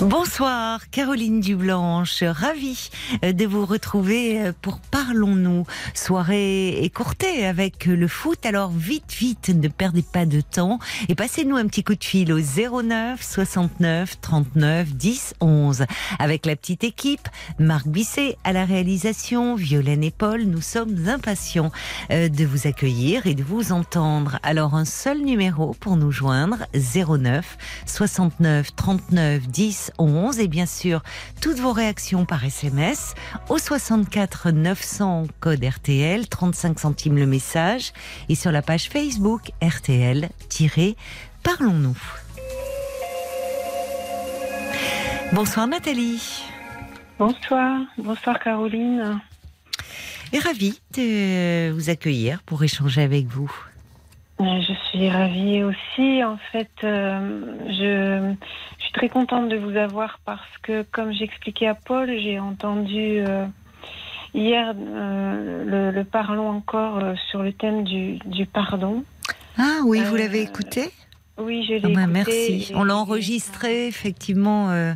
Bonsoir, Caroline Dublanche, ravie euh, de vous retrouver euh, pour Parlons-nous. Soirée écourtée avec le foot, alors vite, vite, ne perdez pas de temps et passez-nous un petit coup de fil au 09 69 39 10 11. Avec la petite équipe, Marc Bisset à la réalisation, Violaine et Paul, nous sommes impatients euh, de vous accueillir et de vous entendre. Alors un seul numéro pour nous joindre, 09 69 39 10 11 et bien sûr toutes vos réactions par SMS au 64 900 code RTL 35 centimes le message et sur la page Facebook RTL-Parlons-nous. Bonsoir Nathalie. Bonsoir, bonsoir Caroline. Et ravie de vous accueillir pour échanger avec vous. Euh, Je suis ravie aussi. En fait, euh, je, je suis très contente de vous avoir parce que, comme j'expliquais à Paul, j'ai entendu euh, hier euh, le, le parlons encore sur le thème du, du pardon. Ah oui, vous l'avez écouté? Oui, je l'ai Ah écouté, Merci. On l'a enregistré effectivement euh,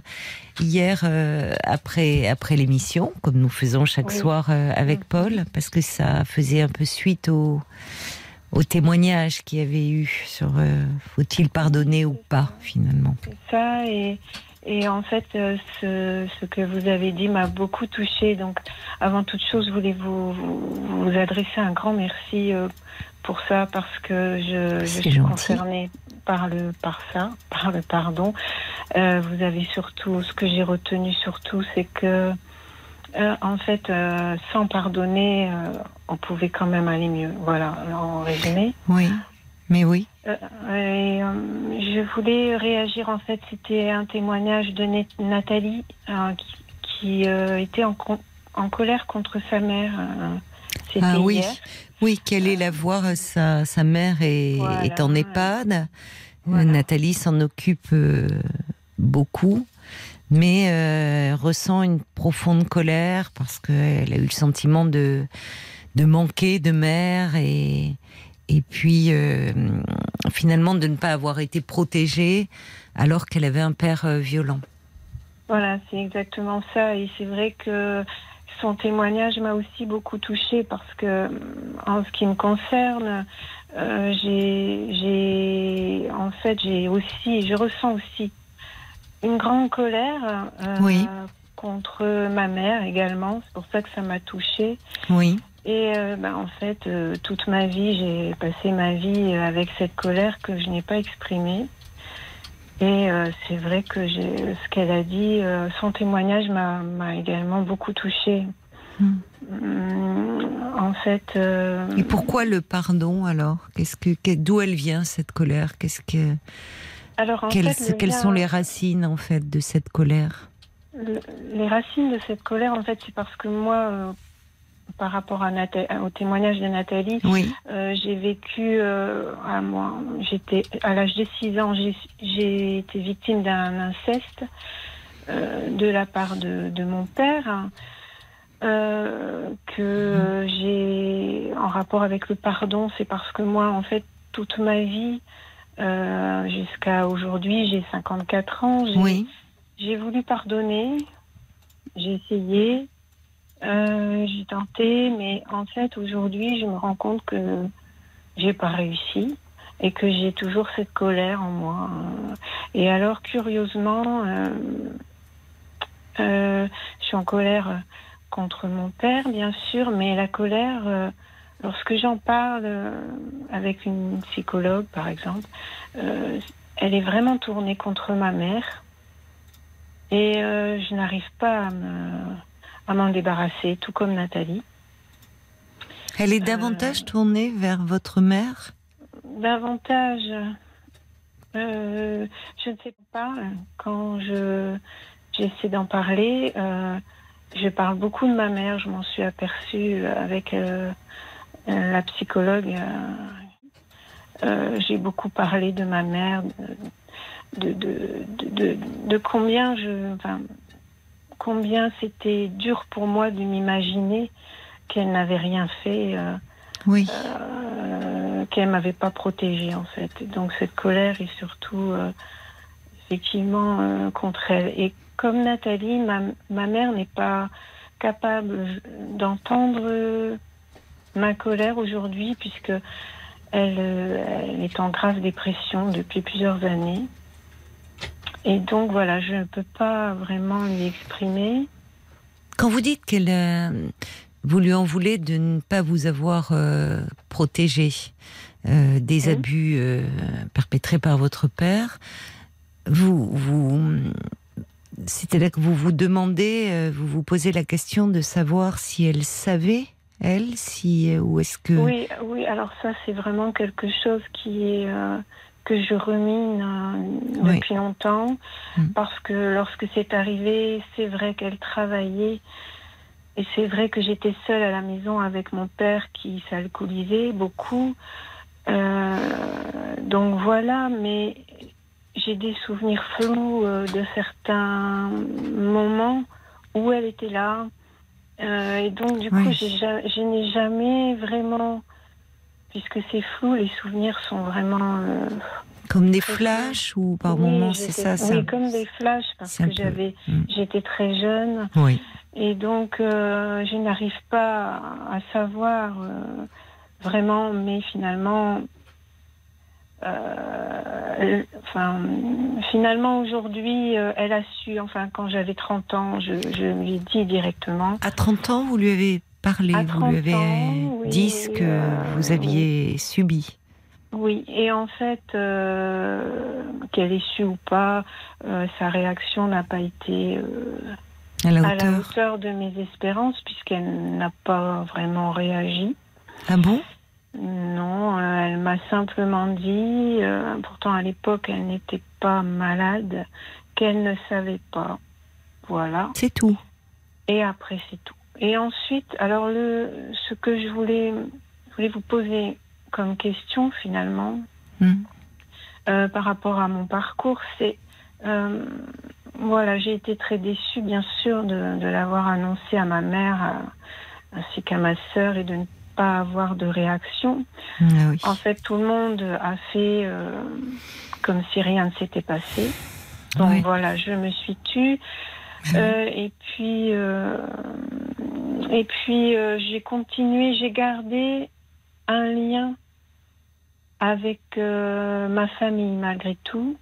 hier euh, après après l'émission, comme nous faisons chaque Oui. soir euh, avec Mhm. Paul, parce que ça faisait un peu suite au au témoignage qu'il y avait eu sur euh, faut-il pardonner ou pas finalement. Ça et, et en fait euh, ce, ce que vous avez dit m'a beaucoup touchée donc avant toute chose je voulais vous, vous, vous adresser un grand merci euh, pour ça parce que je, suis gentil. concernée par le par ça par le pardon vous avez surtout ce que j'ai retenu surtout c'est que euh, en fait euh, sans pardonner euh, on pouvait quand même aller mieux voilà en résumé Oui, mais oui. et, je voulais réagir en fait, c'était un témoignage de Nathalie qui, qui, était en, colère contre sa mère. Ah oui, hier. oui. Qu'elle est la voir, sa sa mère est, Voilà, est en. EHPAD. Voilà. Nathalie s'en occupe beaucoup, mais euh, ressent une profonde colère parce qu'elle a eu le sentiment de, de manquer de mère et, et puis euh, finalement de ne pas avoir été protégée alors qu'elle avait un père euh, violent. Voilà, c'est exactement ça. Et c'est vrai que son témoignage m'a aussi beaucoup touchée parce que, en ce qui me concerne, j'ai, en fait, j'ai aussi, je ressens aussi une grande colère euh, Oui. contre ma mère également. C'est pour ça que ça m'a touchée. Oui, Et euh, ben, en fait, euh, toute ma vie, j'ai passé ma vie avec cette colère que je n'ai pas exprimée. Et c'est vrai que ce qu'elle a dit, son témoignage m'a, également beaucoup touchée. Hmm. Hum, En fait, et pourquoi le pardon alors? Qu'est-ce que, que- d'où elle vient cette colère? Qu'est-ce que, alors en quelles, fait, le quelles lien- sont les racines en fait de cette colère? Le- les racines de cette colère, en fait, c'est parce que moi, euh, par rapport à au témoignage de Nathalie, Oui, Euh, j'ai vécu euh, à moi, j'étais à l'âge de 6 ans, j'ai- été victime d'un inceste de la part de, de mon père euh, que j'ai en rapport avec le pardon, c'est parce que moi en fait toute ma vie euh, jusqu'à aujourd'hui, j'ai 54 ans, j'ai oui. j'ai voulu pardonner, j'ai essayé, euh, j'ai tenté, mais en fait aujourd'hui je me rends compte que j'ai pas réussi et que j'ai toujours cette colère en moi. Et alors curieusement, euh, euh, je suis en colère contre mon père bien sûr, mais la colère, lorsque j'en parle euh, avec une psychologue par exemple, euh, elle est vraiment tournée contre ma mère. Et euh, je n'arrive pas à me- à m'en débarrasser, tout comme Nathalie. Elle est davantage tournée vers votre mère? Davantage, euh, je ne sais pas, quand je j'essaie d'en parler, euh, je parle beaucoup de ma mère, je m'en suis aperçue avec la psychologue, j'ai beaucoup parlé de ma mère, de, de, de, de combien je, enfin, combien c'était dur pour moi de m'imaginer qu'elle n'avait rien fait. oui. qu'elle m'avait pas protégée en fait. Donc cette colère est surtout effectivement contre elle. Et comme Nathalie, ma, ma mère n'est pas capable d'entendre ma colère aujourd'hui puisque elle, elle, est en grave dépression depuis plusieurs années. Et donc voilà, je ne peux pas vraiment lui exprimer. Quand vous dites qu'elle, euh, vous lui en voulez de ne pas vous avoir euh, protégé euh, des abus perpétrés par votre père, vous, vous c'est-à-dire que vous vous demandez, euh, vous vous posez la question de savoir si elle savait, elle, si euh, ou est-ce que oui, oui. Alors ça, c'est vraiment quelque chose qui est euh, que je rumine depuis longtemps, mm. parce que lorsque c'est arrivé, c'est vrai qu'elle travaillait. Et c'est vrai que j'étais seule à la maison avec mon père qui s'alcoolisait beaucoup. donc voilà, mais j'ai des souvenirs flous euh, de certains moments où elle était là. Euh, et donc, du coup, je n'ai jamais vraiment, puisque c'est flou, les souvenirs sont vraiment. Euh, comme des flashs ou par moments, c'est ça, ça, Oui, comme des flashs, parce que j'avais, hmm. j'étais très jeune. Oui. Et donc, je n'arrive pas à savoir vraiment, mais finalement, euh, enfin, finalement, aujourd'hui, euh, elle a su, enfin, quand j'avais 30 ans, je, lui ai dit directement. À 30 ans, vous lui avez parlé, vous lui avez dit ce que euh, vous aviez subi. Oui, et en fait, qu'elle ait su ou pas, sa réaction n'a pas été à, la à, la hauteur de mes espérances, puisqu'elle n'a pas vraiment réagi. Ah bon? Non, euh, elle m'a simplement dit, euh, pourtant à l'époque elle n'était pas malade, qu'elle ne savait pas. Voilà. C'est tout. Et après c'est tout. Et ensuite, alors le, ce que je voulais, voulais vous poser comme question finalement, hmm. euh, par rapport à mon parcours, c'est voilà, j'ai été très déçue bien sûr de, de l'avoir annoncé à ma mère ainsi qu'à ma sœur et de ne pas avoir de réaction. Ah en fait, tout le monde a fait euh, comme si rien ne s'était passé. Donc voilà, je me suis tue. Euh, et puis, euh, et puis j'ai continué, j'ai gardé un lien avec ma famille malgré tout,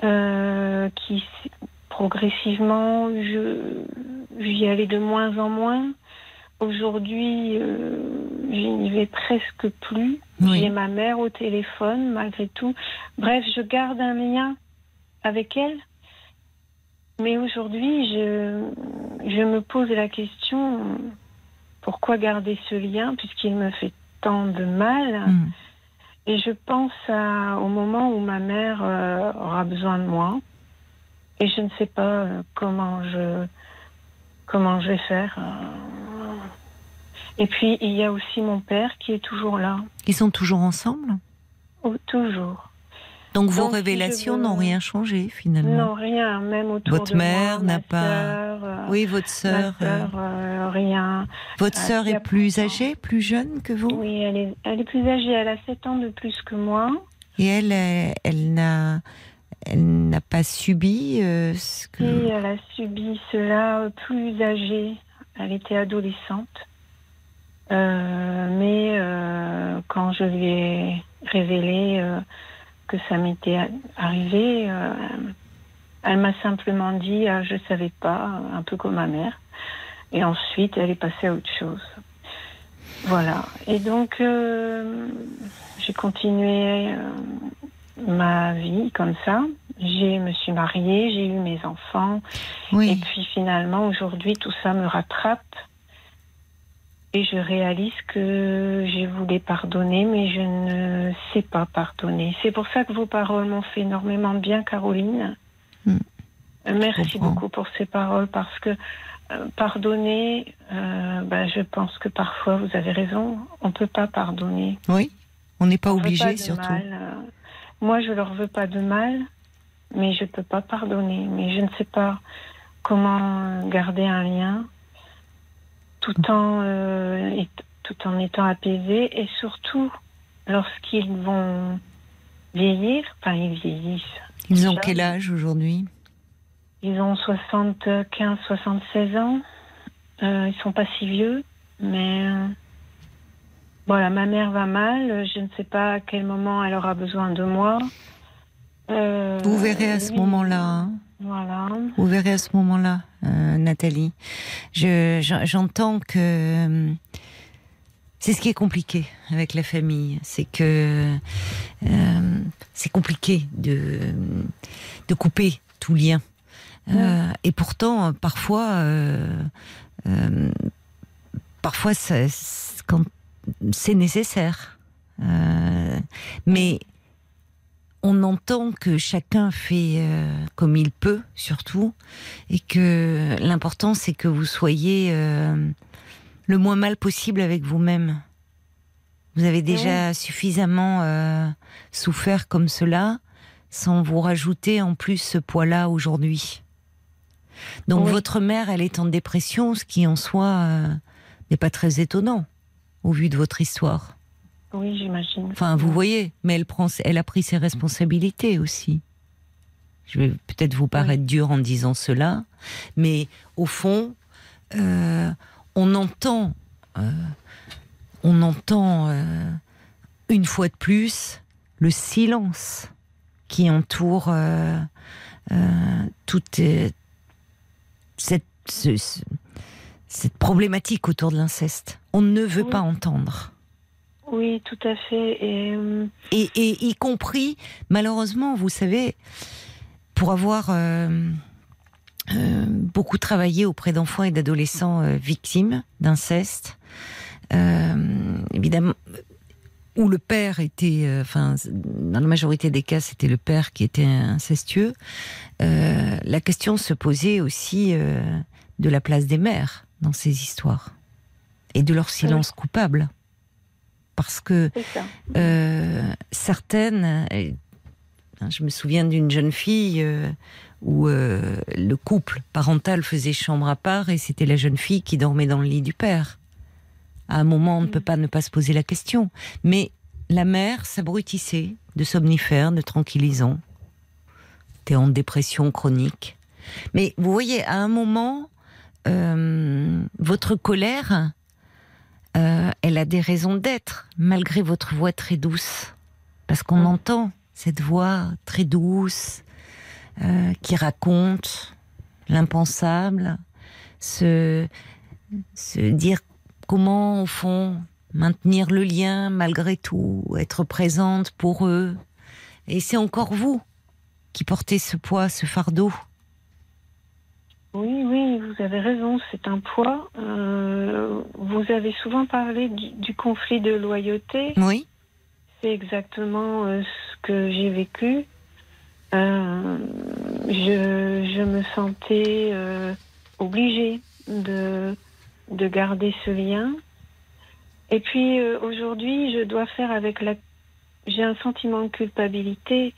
qui progressivement, je j'y allais de moins en moins. Aujourd'hui, euh, je n'y vais presque plus. J'ai ma mère au téléphone, malgré tout. Bref, je garde un lien avec elle. Mais aujourd'hui, je, je me pose la question pourquoi garder ce lien puisqu'il me fait tant de mal? Hmm. Et je pense à, au moment où ma mère euh, aura besoin de moi. Et je ne sais pas euh, comment je comment je vais faire. Et puis, il y a aussi mon père qui est toujours là. Ils sont toujours ensemble? Oh, Toujours. Donc vos révélations n'ont rien changé finalement? Non, rien, même autour votre de mère n'a pas. Euh, oui, votre sœur. Euh, euh, rien. Votre sœur est plus âgée, plus jeune que vous? Oui, elle est, elle est plus âgée. Elle a 7 ans de plus que moi. Et elle, elle, n'a, elle n'a pas subi ce que. Oui, elle a subi cela plus âgée. Elle était adolescente. Euh, mais euh, quand je lui ai révélé euh, que ça m'était arrivé, elle m'a simplement dit ah, je savais pas, un peu comme ma mère. Et ensuite, elle est passée à autre chose. Voilà. Et donc, j'ai continué ma vie comme ça. Je me suis mariée, j'ai eu mes enfants. Oui. Et puis finalement, aujourd'hui, tout ça me rattrape et je réalise que j'ai voulu pardonner, mais je ne sais pas pardonner. C'est pour ça que vos paroles m'ont fait énormément de bien, Caroline. Hmm. Merci beaucoup pour ces paroles parce que euh, pardonner, euh, bah, je pense que parfois vous avez raison, on ne peut pas pardonner. Oui, on n'est pas On obligé surtout. mal, euh. Moi, je leur veux pas de mal, mais je peux pas pardonner. Mais je ne sais pas comment garder un lien tout en, euh, et- tout en étant apaisé et surtout lorsqu'ils vont vieillir, enfin ils vieillissent, Ils ont Déjà. quel âge aujourd'hui? Ils ont 75, 76 ans, euh, ils sont pas si vieux, mais euh, voilà, ma mère va mal, je ne sais pas à quel moment elle aura besoin de moi. Euh, Vous verrez à ce moment-là. hein. Voilà. Vous verrez à ce moment-là, euh, Nathalie. Je- j'en- J'entends que c'est ce qui est compliqué avec la famille, c'est que euh, c'est compliqué de de couper tout lien. Euh, et pourtant, parfois, parfois, ça- c'est- quand c'est nécessaire. Mais on entend que chacun fait euh, comme il peut, surtout, et que l'important c'est que vous soyez euh, le moins mal possible avec vous-même. Vous avez déjà suffisamment euh, souffert comme cela, sans vous rajouter en plus ce poids-là aujourd'hui. Donc Oui. votre mère, elle est en dépression, ce qui en soi euh, n'est pas très étonnant au vu de votre histoire. Oui, j'imagine. Enfin, vous voyez, mais elle prend, elle a pris ses responsabilités aussi. Je vais peut-être vous paraître dur en disant cela, mais au fond, euh, on entend, euh, on entend euh, une fois de plus le silence qui entoure toute cette, ce- ce- cette problématique autour de l'inceste. On ne veut Oui. pas entendre. Oui, tout à fait. Et euh, Et, et y compris, malheureusement, vous savez, pour avoir euh, euh, beaucoup travaillé auprès d'enfants et d'adolescents euh, victimes d'inceste, évidemment, où le père était, enfin, dans la majorité des cas, c'était le père qui était incestueux, la question se posait aussi de la place des mères dans ces histoires et de leur silence coupable. Parce que euh, certaines, je me souviens d'une jeune fille euh, où euh, le couple parental faisait chambre à part et c'était la jeune fille qui dormait dans le lit du père. À un moment, on ne peut pas ne pas se poser la question. Mais la mère s'abrutissait de somnifères, de tranquillisants, était en dépression chronique. Mais vous voyez, à un moment, euh, votre colère, euh, elle a des raisons d'être, malgré votre voix très douce. Parce qu'on Mm. entend cette voix très douce euh, qui raconte l'impensable, se, se dire comment, au fond, maintenir le lien malgré tout, être présente pour eux. Et c'est encore vous qui portez ce poids, ce fardeau. Oui, oui, vous avez raison, c'est un poids. Euh, vous avez souvent parlé du, du conflit de loyauté. Oui, C'est exactement euh, ce que j'ai vécu. Euh, je, je me sentais obligée de, de garder ce lien. Et puis aujourd'hui, je dois faire avec la. J'ai un sentiment de culpabilité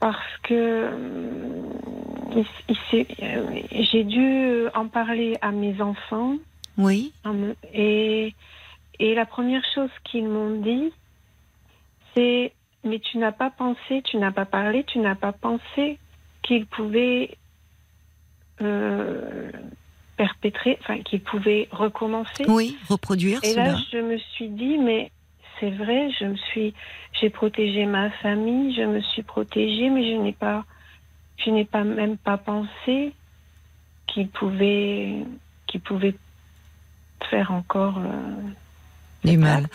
parce que euh, j'ai dû en parler à mes enfants oui, Et, et la première chose qu'ils m'ont dit, c'est Mais tu n'as pas pensé, tu n'as pas parlé, tu n'as pas pensé qu'ils pouvaient euh, perpétrer, enfin, qu'ils pouvaient recommencer. oui, reproduire Et cela. là, je me suis dit Mais c'est vrai, je me suis, j'ai protégé ma famille, je me suis protégée, mais je n'ai pas, je n'ai pas même pas pensé qu'ils pouvaient, qu'ils pouvaient faire encore. euh, du mal.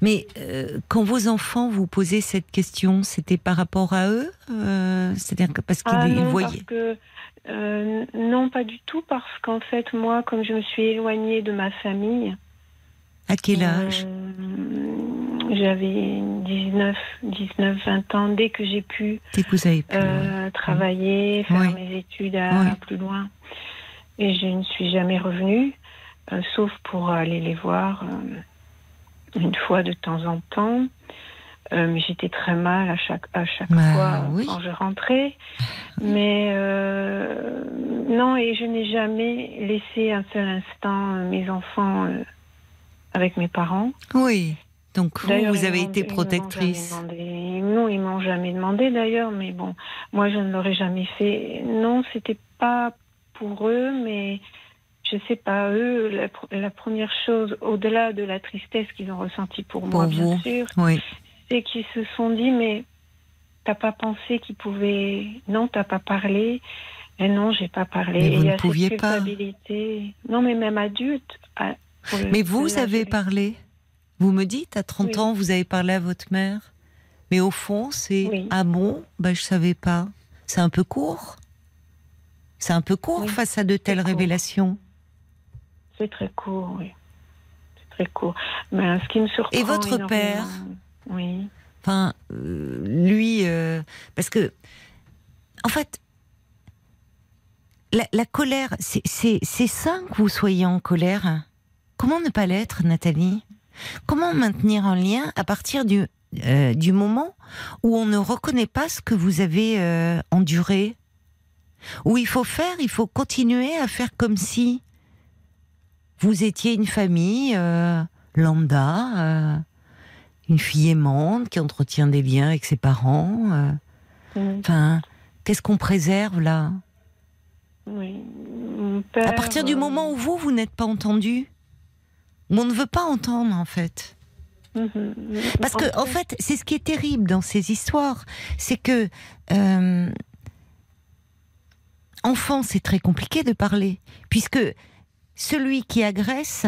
Mais euh, quand vos enfants vous posaient cette question, c'était par rapport à eux Euh, C'est-à-dire que parce qu'ils Ah non, voyaient? parce que euh, non, pas du tout, parce qu'en fait, moi, comme je me suis éloignée de ma famille, À quel âge? j'avais 19, 19, 20 ans, dès que j'ai pu que euh, travailler, faire Oui. mes études à, Oui. plus loin. et je ne suis jamais revenue, euh, sauf pour aller les voir euh, une fois de temps en temps. Mais j'étais très mal à chaque, à chaque Bah, fois oui. quand je rentrais. Mais non, et je n'ai jamais laissé un seul instant mes enfants avec mes parents. Oui. Donc vous, vous avez été protectrice. Non, ils m'ont jamais demandé d'ailleurs, mais bon, moi je ne l'aurais jamais fait. Non, c'était pas pour eux, mais je sais pas, eux, la, pr- la première chose, au-delà de la tristesse qu'ils ont ressentie pour, moi, bien sûr, Oui. c'est qu'ils se sont dit, mais t'as pas pensé qu'ils pouvaient. Non, t'as pas parlé. Et non, j'ai pas parlé. Mais Et vous y ne pouviez pas. Non, mais même adulte. à- le- Mais vous avez parlé. Vous me dites, à 30 Oui. ans, vous avez parlé à votre mère. Mais au fond, c'est Oui. Ah bon ben, Je savais pas. C'est un peu court. C'est un peu court Oui, face à de telles révélations. C'est très court, oui. C'est très court. Mais ce qui me surprend. Et votre énormément- père Oui. Enfin, euh, lui, euh, parce que, en fait, la, la colère, c'est- sain que vous soyez en colère. Comment ne pas l'être, Nathalie? Comment maintenir un lien à partir du, euh, du moment où on ne reconnaît pas ce que vous avez euh, enduré? Où il faut faire, il faut continuer à faire comme si vous étiez une famille euh, lambda, une fille aimante qui entretient des liens avec ses parents. Enfin, qu'est-ce qu'on préserve là? Oui. Mon père, À partir du moment où vous, vous n'êtes pas entendu, on ne veut pas entendre en fait. mhm. Parce que, en fait, c'est ce qui est terrible dans ces histoires, c'est que euh, enfant, c'est très compliqué de parler, puisque celui qui agresse,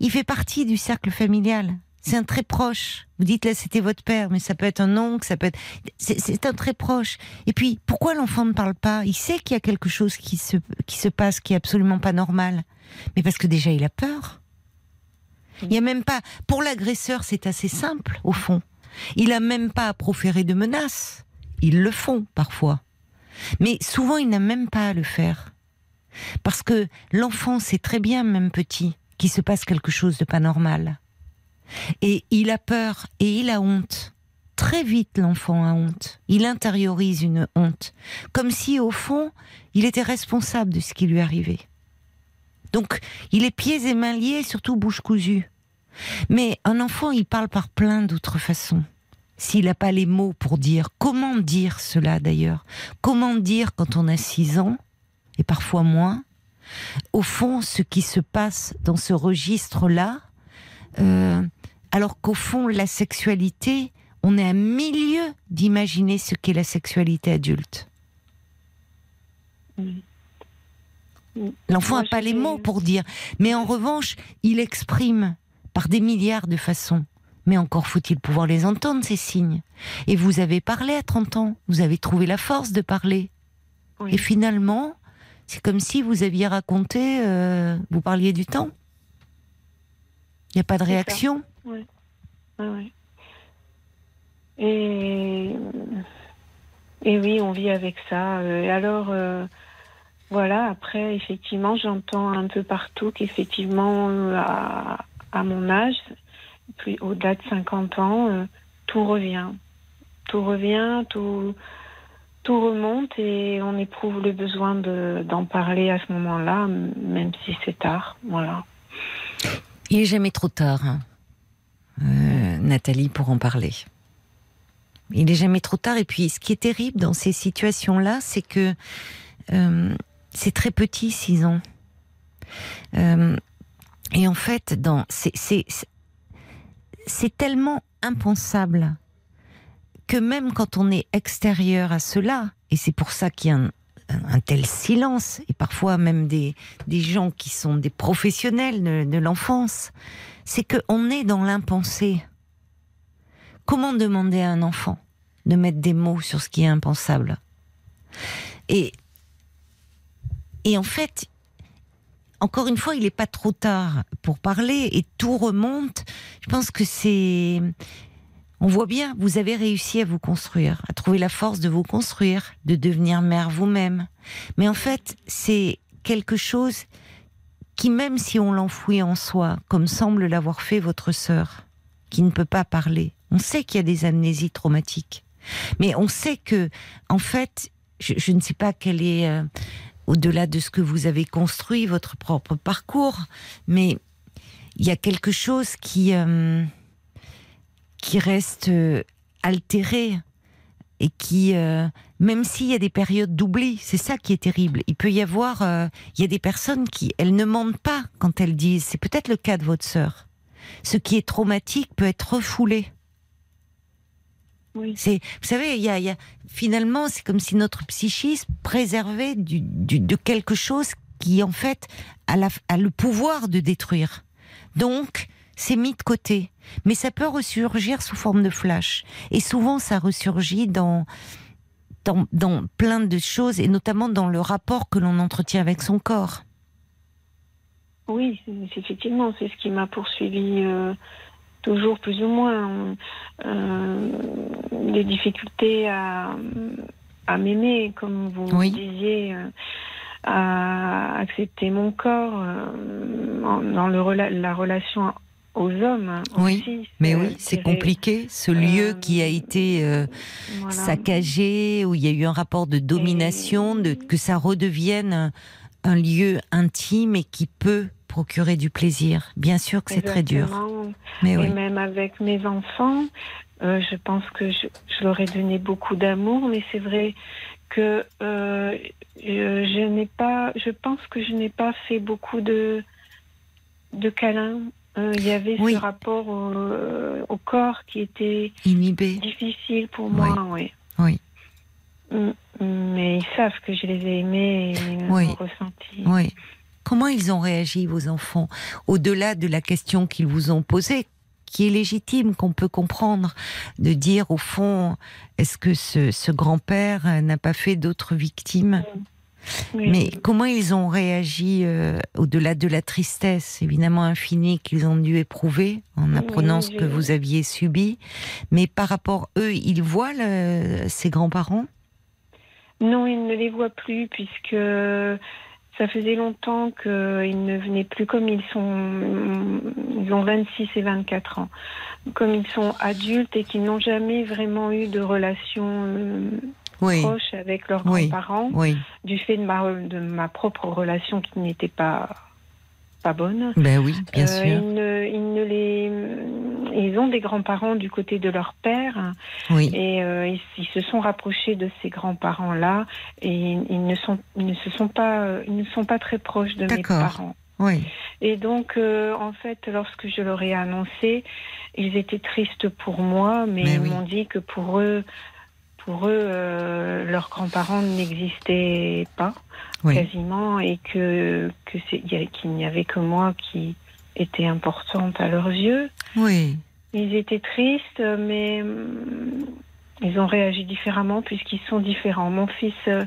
il fait partie du cercle familial. C'est un très proche. Vous dites là, c'était votre père, mais ça peut être un oncle, ça peut être. C'est c'est un très proche. Et puis, pourquoi l'enfant ne parle pas? Il sait qu'il y a quelque chose qui se, qui se passe qui est absolument pas normal. Mais parce que déjà, il a peur. Il y a même pas. Pour l'agresseur, c'est assez simple, au fond. Il a même pas à proférer de menaces. Ils le font parfois. Mais souvent, il n'a même pas à le faire. Parce que l'enfant sait très bien, même petit, qu'il se passe quelque chose de pas normal. Et il a peur et il a honte. Très vite, l'enfant a honte. Il intériorise une honte. Comme si, au fond, il était responsable de ce qui lui arrivait. Donc, il est pieds et mains liés, surtout bouche cousue. Mais un enfant, il parle par plein d'autres façons. S'il n'a pas les mots pour dire, comment dire cela d'ailleurs? Comment dire quand on a 6 ans, et parfois moins, au fond, ce qui se passe dans ce registre-là, euh, alors qu'au fond, la sexualité, on est à milieu d'imaginer ce qu'est la sexualité adulte. L'enfant n'a pas les mots pour dire, mais en revanche, il exprime par des milliards de façons. Mais encore faut-il pouvoir les entendre, ces signes. Et vous avez parlé à 30 ans, vous avez trouvé la force de parler. Oui. Et finalement, c'est comme si vous aviez raconté, euh, vous parliez du temps. Il n'y a pas de réaction. Ah. Et, et oui, on vit avec ça. Euh, Et alors, euh, voilà, après, effectivement, j'entends un peu partout qu'effectivement, euh, à, mon âge, plus au-delà de 50 ans, euh, tout revient. Tout revient, tout, tout remonte et on éprouve le besoin de- d'en parler à ce moment-là, même si c'est tard. Voilà. Il est jamais trop tard, hein, euh, Nathalie, pour en parler. Il est jamais trop tard. Et puis, ce qui est terrible dans ces situations-là, c'est que c'est très petit, 6 ans. Euh, et en fait, c'est tellement impensable que même quand on est extérieur à cela, et c'est pour ça qu'il y a un, tel silence, et parfois même des, des gens qui sont des professionnels de, de l'enfance, c'est qu'on est dans l'impensé. Comment demander à un enfant de mettre des mots sur ce qui est impensable? Et et en fait, encore une fois, il n'est pas trop tard pour parler et tout remonte. Je pense que c'est. On voit bien, vous avez réussi à vous construire, à trouver la force de vous construire, de devenir mère vous-même. Mais en fait, c'est quelque chose qui, même si on l'enfouit en soi, comme semble l'avoir fait votre sœur, qui ne peut pas parler, on sait qu'il y a des amnésies traumatiques. Mais on sait que, en fait, je, ne sais pas quelle est, euh, au-delà de ce que vous avez construit, votre propre parcours, mais il y a quelque chose qui, euh, qui reste euh, altéré et qui, même s'il y a des périodes d'oubli, c'est ça qui est terrible. Il peut y avoir, il y a des personnes qui, elles ne mentent pas quand elles disent. C'est peut-être le cas de votre sœur. Ce qui est traumatique peut être refoulé. C'est, vous savez, il y a, finalement, c'est comme si notre psychisme préservait du, de quelque chose qui, en fait, a, la, a le pouvoir de détruire. Donc, c'est mis de côté. Mais ça peut ressurgir sous forme de flash. Et souvent, ça ressurgit dans, dans, dans plein de choses, et notamment dans le rapport que l'on entretient avec son corps. Oui, effectivement, c'est ce qui m'a poursuivi euh, toujours plus ou moins euh, des difficultés à, à m'aimer, comme vous disiez, euh, à accepter mon corps euh, dans le, la relation aux hommes oui, Mais oui, c'est compliqué. Ce lieu qui a été saccagé, où il y a eu un rapport de domination, de, que ça redevienne un lieu intime et qui peut procurer du plaisir. Bien sûr que c'est très dur. Mais et même avec mes enfants, euh, je pense que je, leur ai donné beaucoup d'amour, mais c'est vrai que euh, je, n'ai pas, je pense que je n'ai pas fait beaucoup de, de câlins. Euh, il y avait ce rapport au, corps qui était inhibé, difficile pour moi. Oui. oui. Mm, mais ils savent que je les ai aimés et oui. ressentis. Oui. Comment ils ont réagi, vos enfants, au-delà de la question qu'ils vous ont posée, qui est légitime, qu'on peut comprendre, de dire au fond, est-ce que ce, grand-père n'a pas fait d'autres victimes? Mais comment ils ont réagi euh, au-delà de la tristesse, évidemment infinie qu'ils ont dû éprouver en apprenant ce que vous aviez subi, mais par rapport eux, ils voient ces grands-parents? Non, ils ne les voient plus puisque ça faisait longtemps qu'ils ne venaient plus comme ils sont. Ils ont 26 et 24 ans. Comme ils sont adultes et qu'ils n'ont jamais vraiment eu de relation euh, proche avec leurs grands-parents, du fait de ma, de ma propre relation qui n'était pas pas bonne. Ben oui, bien euh, sûr. Ils, ne, les, ils ont des grands-parents du côté de leur père. Oui. Et euh, ils, se sont rapprochés de ces grands-parents-là et ils ne sont, ils ne se sont pas, ils ne sont pas très proches de mes parents. Oui. Et donc, euh, en fait, lorsque je leur ai annoncé, ils étaient tristes pour moi, mais, ils m'ont dit que pour eux, pour eux, leurs grands-parents n'existaient pas quasiment, et que qu'il n'y avait que moi qui était importante à leurs yeux. Oui. Ils étaient tristes, mais hum, ils ont réagi différemment puisqu'ils sont différents. Mon fils euh,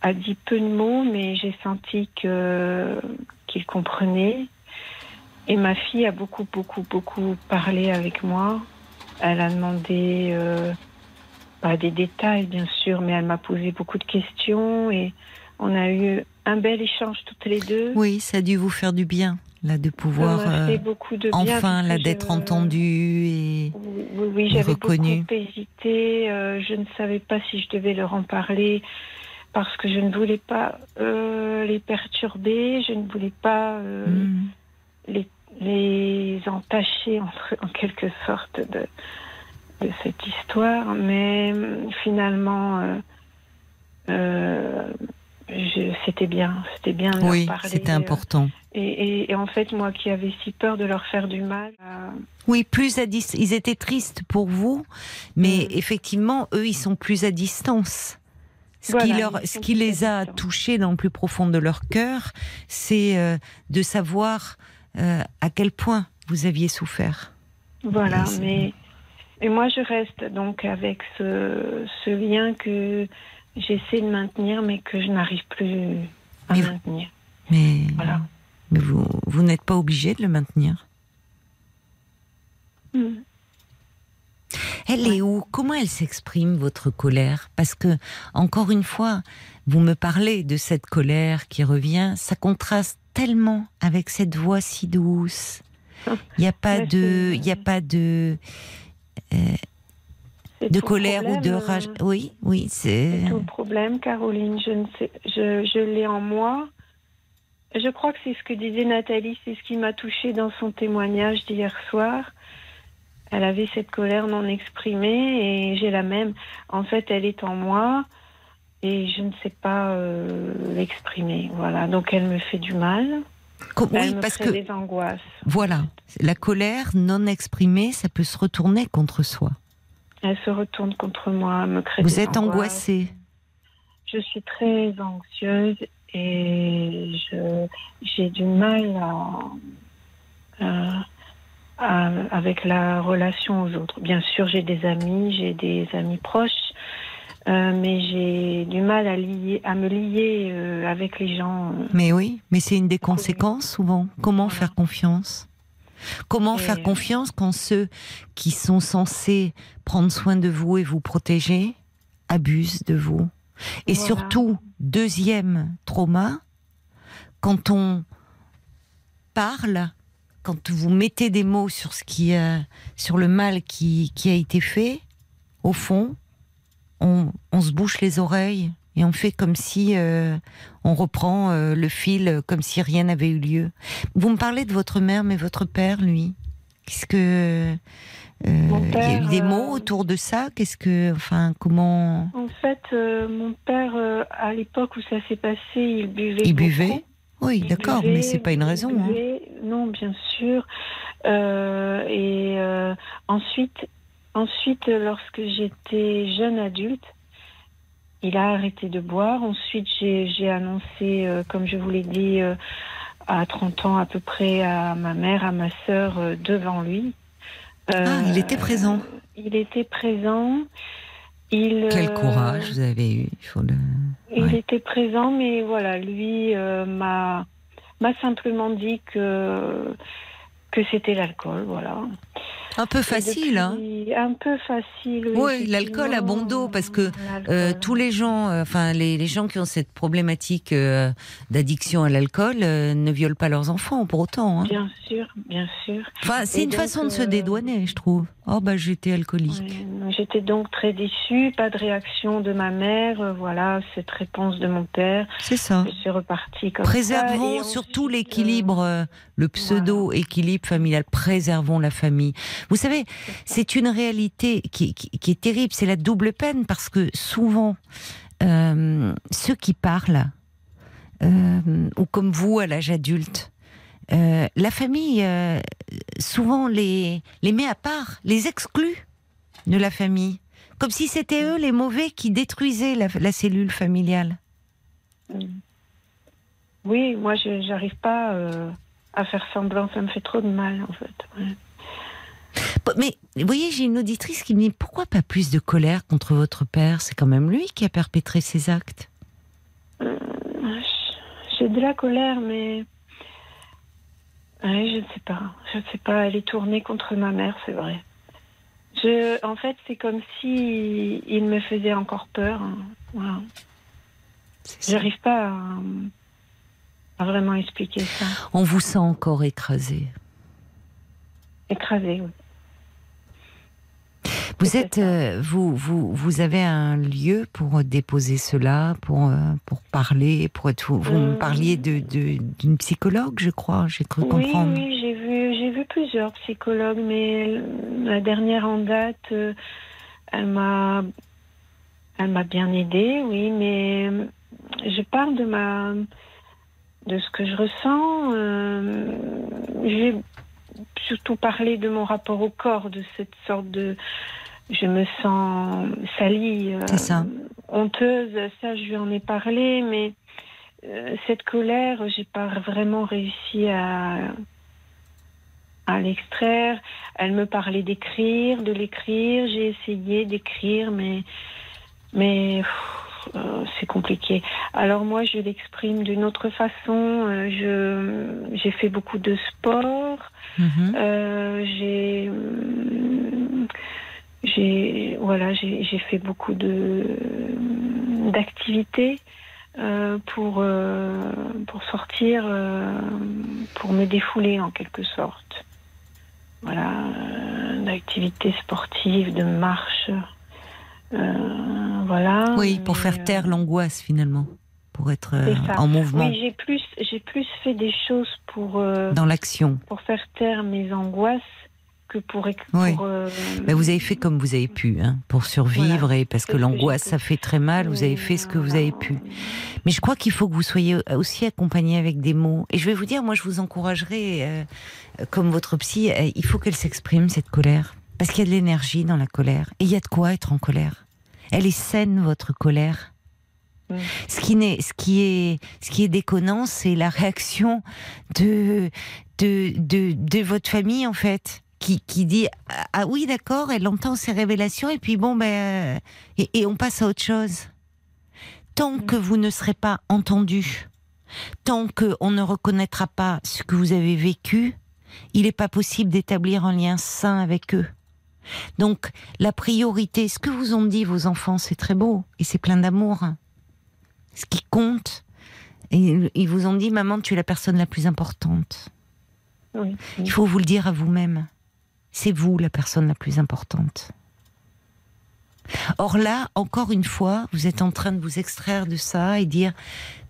a dit peu de mots, mais j'ai senti que qu'il comprenait. Et ma fille a beaucoup, beaucoup, beaucoup parlé avec moi. Elle a demandé euh, bah, des détails, bien sûr, mais elle m'a posé beaucoup de questions et on a eu un bel échange toutes les deux. Oui, ça a dû vous faire du bien, là, de pouvoir euh, beaucoup de enfin, là, d'être entendu et oui, oui, j'avais beaucoup hésité. Euh, je ne savais pas si je devais leur en parler parce que je ne voulais pas euh, les perturber, je ne voulais pas hmm. les, les entacher en, quelque sorte de, de cette histoire, mais finalement c'était bien, c'était bien de oui, c'était important. Et, et, en fait, moi qui avais si peur de leur faire du mal. Euh, oui, plus à distance. Ils étaient tristes pour vous, mais mm. effectivement, eux, ils sont plus à distance. Ce qui, leur, ce qui les a touchés dans le plus profond de leur cœur, c'est euh, de savoir euh, à quel point vous aviez souffert. Voilà, mais et moi je reste donc avec ce, ce lien que j'essaie de maintenir, mais que je n'arrive plus à maintenir. mais, voilà. mais vous, vous n'êtes pas obligé de le maintenir. Hmm. Elle est où? Comment elle s'exprime votre colère? Parce que encore une fois, vous me parlez de cette colère qui revient, ça contraste tellement avec cette voix si douce. Il n'y a pas de, il y a pas de C'est de colère ou de rage. euh, Oui, oui, c'est. C'est tout le problème, Caroline. Je ne sais, je, je l'ai en moi. Je crois que c'est ce que disait Nathalie, c'est ce qui m'a touchée dans son témoignage d'hier soir. Elle avait cette colère non exprimée et j'ai la même. En fait, elle est en moi et je ne sais pas euh, l'exprimer. Voilà, donc elle me fait du mal. Elle oui, me parce crée que des angoisses. voilà, la colère non exprimée, ça peut se retourner contre soi. Elle se retourne contre moi, me crée Vous êtes angoisses. angoissée. Je suis très anxieuse et je j'ai du mal à, à- à- avec la relation aux autres. Bien sûr, j'ai des amis, j'ai des amis proches, euh, mais j'ai du mal à lier, à me lier euh, avec les gens. Mais oui, mais c'est une des conséquences souvent. Comment faire confiance? Comment Et, faire confiance quand ceux qui sont censés prendre soin de vous et vous protéger abusent de vous? Et Voilà. surtout, deuxième trauma, quand on parle, quand vous mettez des mots sur ce qui, euh, sur le mal qui, qui a été fait, au fond, on, on se bouche les oreilles et on fait comme si euh, on reprend euh, le fil euh, comme si rien n'avait eu lieu. Vous me parlez de votre mère, mais votre père, lui, qu'est-ce que euh, Mon il y a eu père, des mots autour de ça? Qu'est-ce que, enfin, comment En fait, mon père, à l'époque où ça s'est passé, il buvait. Il beaucoup. buvait Oui, d'accord, mais c'est pas une raison. hein. buvait. Non, bien sûr. Et ensuite, ensuite, lorsque j'étais jeune adulte, il a arrêté de boire. Ensuite, j'ai annoncé, euh, comme je vous l'ai dit, euh, à 30 ans à peu près, à ma mère, à ma sœur, euh, devant lui. Ah, il était présent. Il était présent. Il, Quel courage vous avez eu. Il faut le... il Ouais. était présent, mais voilà, lui m'a m'a simplement dit que que c'était l'alcool, voilà. Un peu facile, hein Un peu facile. Oui, l'alcool a bon dos, parce que, Euh, tous les gens, euh, enfin les, les gens qui ont cette problématique euh, d'addiction à l'alcool euh, ne violent pas leurs enfants pour autant. hein. Bien sûr, bien sûr. Enfin, c'est une donc, façon de se euh, dédouaner, je trouve. Oh bah j'étais alcoolique. Ouais, J'étais donc très déçue, pas de réaction de ma mère, euh, voilà, cette réponse de mon père. C'est ça. Je suis repartie comme ça. Préservons surtout l'équilibre, le pseudo-équilibre familial. Préservons la famille. Vous savez, c'est une réalité qui, est terrible. C'est la double peine parce que souvent, euh, ceux qui parlent, euh, ou comme vous à l'âge adulte, euh, la famille souvent les, met à part, les exclut de la famille. Comme si c'était eux les mauvais qui détruisaient la, cellule familiale. Oui, moi, je j'arrive pas à faire semblant, ça me fait trop de mal, en fait. Mais vous voyez, j'ai une auditrice qui me dit pourquoi pas plus de colère contre votre père? C'est quand même lui qui a perpétré ces actes. Euh, J'ai de la colère, mais Ouais, je ne sais pas. Je ne sais pas. Elle est tournée contre ma mère, c'est vrai. Je, en fait, c'est comme si il me faisait encore peur. hein. C'est ça. J'arrive pas à, à vraiment expliquer ça. On vous sent encore écrasé. Écrasée, oui. Vous êtes, euh, vous, vous, vous avez un lieu pour déposer cela, pour euh, pour parler, pour être. Vous, vous me Euh. parliez de de- d'une psychologue, je crois. J'ai cru Oui, comprendre. oui, j'ai vu, j'ai vu plusieurs psychologues, mais la dernière en date, euh, elle m'a, elle m'a bien aidée, oui, mais je parle de ma, de ce que je ressens. euh, j'ai surtout parlé de mon rapport au corps, de cette sorte de, je me sens salie, euh, ça. honteuse. Ça, je lui en ai parlé, mais euh, cette colère, j'ai pas vraiment réussi à, à l'extraire. Elle me parlait d'écrire, de l'écrire. J'ai essayé d'écrire, mais, mais pff, euh, c'est compliqué. Alors moi, je l'exprime d'une autre façon. Euh, je, j'ai fait beaucoup de sport. Mhm. Euh, j'ai, voilà, j'ai j'ai fait beaucoup de d'activités pour pour sortir, pour me défouler en quelque sorte. Voilà, d'activités sportives, de marche. Euh, voilà. Oui, pour Et, faire taire l'angoisse finalement, pour être euh, en mouvement, Oui, j'ai plus j'ai plus fait des choses pour euh, dans l'action. pour faire taire mes angoisses que pour, Oui. pour, euh, Mais vous avez fait comme vous avez pu, hein, pour survivre Voilà. et parce que l'angoisse ça fait très mal. Vous avez fait ce que vous avez pu. Mais je crois qu'il faut que vous soyez aussi accompagné avec des mots. Et je vais vous dire, moi, je vous encouragerai, euh, comme votre psy, euh, il faut qu'elle s'exprime cette colère, parce qu'il y a de l'énergie dans la colère. Et il y a de quoi être en colère. Elle est saine votre colère. Ce qui n'est, ce qui est, ce qui est déconnant, c'est la réaction de, de, de, de votre famille en fait, qui, qui dit ah, ah oui d'accord, elle entend ces révélations et puis bon ben et, et on passe à autre chose. Tant que vous ne serez pas entendu, tant que on ne reconnaîtra pas ce que vous avez vécu, il n'est pas possible d'établir un lien sain avec eux. Donc la priorité, ce que vous ont dit vos enfants, c'est très beau et c'est plein d'amour. Ce qui compte, et ils vous ont dit maman, tu es la personne la plus importante. oui, Il faut vous le dire à vous-même. C'est vous la personne la plus importante. Or là, encore une fois, vous êtes en train de vous extraire de ça et dire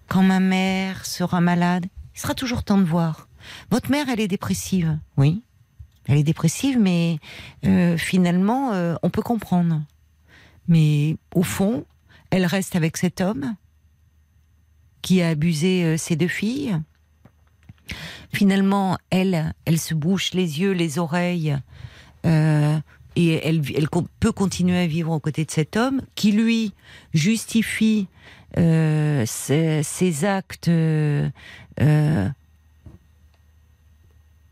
quand ma mère sera malade, il sera toujours temps de voir. Votre mère, elle est dépressive, oui. Elle est dépressive, mais euh, finalement, euh, on peut comprendre. Mais au fond, elle reste avec cet homme qui a abusé euh, ses deux filles. Finalement, elle, elle se bouche les yeux, les oreilles, euh, et elle, elle peut continuer à vivre aux côtés de cet homme qui, lui, justifie euh, ses, actes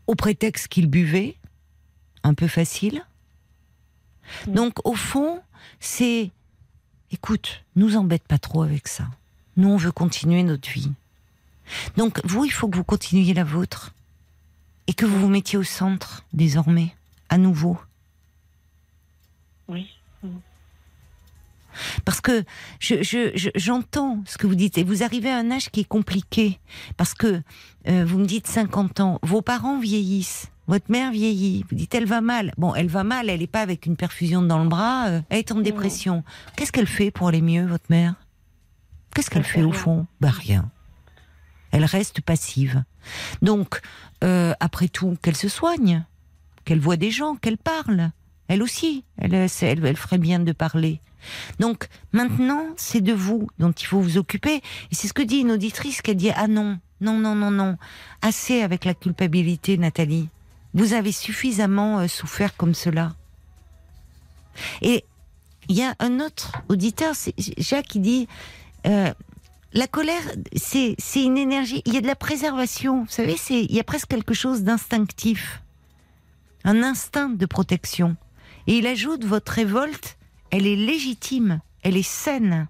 au prétexte qu'il buvait, un peu facile. Donc, au fond, c'est, écoute, nous embête pas trop avec ça. Nous, on veut continuer notre vie. Donc, vous, il faut que vous continuiez la vôtre et que vous vous mettiez au centre désormais, à nouveau. oui. Parce que je, je- je- j'entends ce que vous dites et vous arrivez à un âge qui est compliqué. Parce que euh, vous me dites 50 ans, vos parents vieillissent, votre mère vieillit, vous dites elle va mal. Bon, elle va mal, elle n'est pas avec une perfusion dans le bras, euh, elle est en dépression. Qu'est-ce qu'elle fait pour aller mieux, votre mère? Qu'est-ce qu'elle Elle fait au fond? Bah rien. Elle reste passive. Donc, euh, après tout, qu'elle se soigne, qu'elle voit des gens, qu'elle parle. Elle aussi, elle, euh, elle, elle ferait bien de parler. Donc maintenant, c'est de vous dont il faut vous occuper. Et c'est ce que dit une auditrice qui a dit ah non, non, non, non, non, assez avec la culpabilité, Nathalie. Vous avez suffisamment euh, souffert comme cela. Et il y a un autre auditeur, c'est Jacques, qui dit euh, la colère, c'est c'est une énergie. Il y a de la préservation. Vous savez, c'est il y a presque quelque chose d'instinctif, un instinct de protection. Et il ajoute votre révolte, elle est légitime, elle est saine.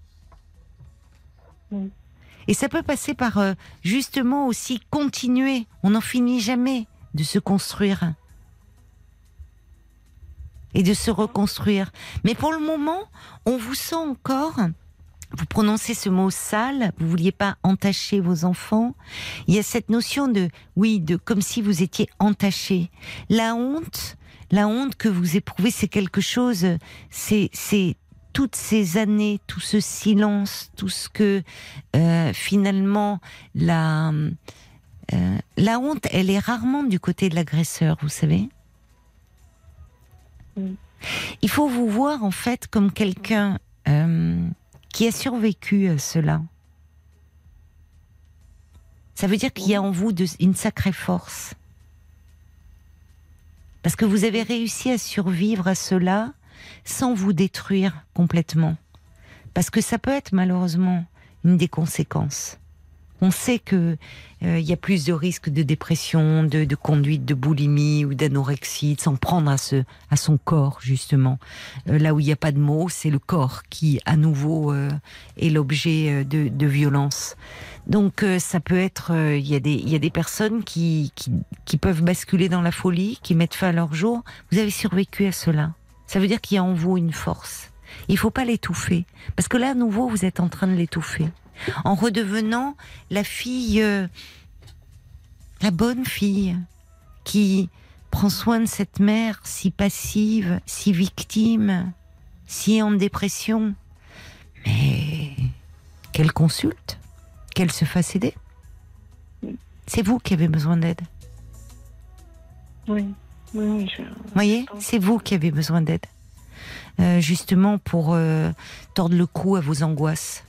Et ça peut passer par euh, justement aussi continuer. On n'en finit jamais de se construire et de se reconstruire. Mais pour le moment, on vous sent encore. Vous prononcez ce mot sale, vous vouliez pas entacher vos enfants. Il y a cette notion de, oui, de comme si vous étiez entaché. La honte, la honte que vous éprouvez, c'est quelque chose, c'est, c'est toutes ces années, tout ce silence, tout ce que euh, finalement la, euh, la honte, elle est rarement du côté de l'agresseur, vous savez. Mm. Il faut vous voir en fait comme quelqu'un euh, qui a survécu à cela. Ça veut dire qu'il y a en vous de- une sacrée force. Parce que vous avez réussi à survivre à cela sans vous détruire complètement. Parce que ça peut être malheureusement une des conséquences. On sait que euh, il y a plus de risques de dépression, de, de conduite de boulimie ou d'anorexie, de s'en prendre à, ce, à son corps justement. Euh, là où il n'y a pas de mots, c'est le corps qui à nouveau euh, est l'objet euh, de, de violence. Donc euh, ça peut être, il y a des, y a des personnes qui, qui, qui peuvent basculer dans la folie, qui mettent fin à leur jour. Vous avez survécu à cela. Ça veut dire qu'il y a en vous une force. Il faut pas l'étouffer. Parce que là, à nouveau, vous êtes en train de l'étouffer. En redevenant la fille, euh, la bonne fille, qui prend soin de cette mère si passive, si victime, si en dépression. Mais qu'elle consulte, qu'elle se fasse aider. C'est vous qui avez besoin d'aide. Oui, oui, oui, je- voyez, c'est vous qui avez besoin d'aide. Euh, justement pour euh, tordre le cou à vos angoisses.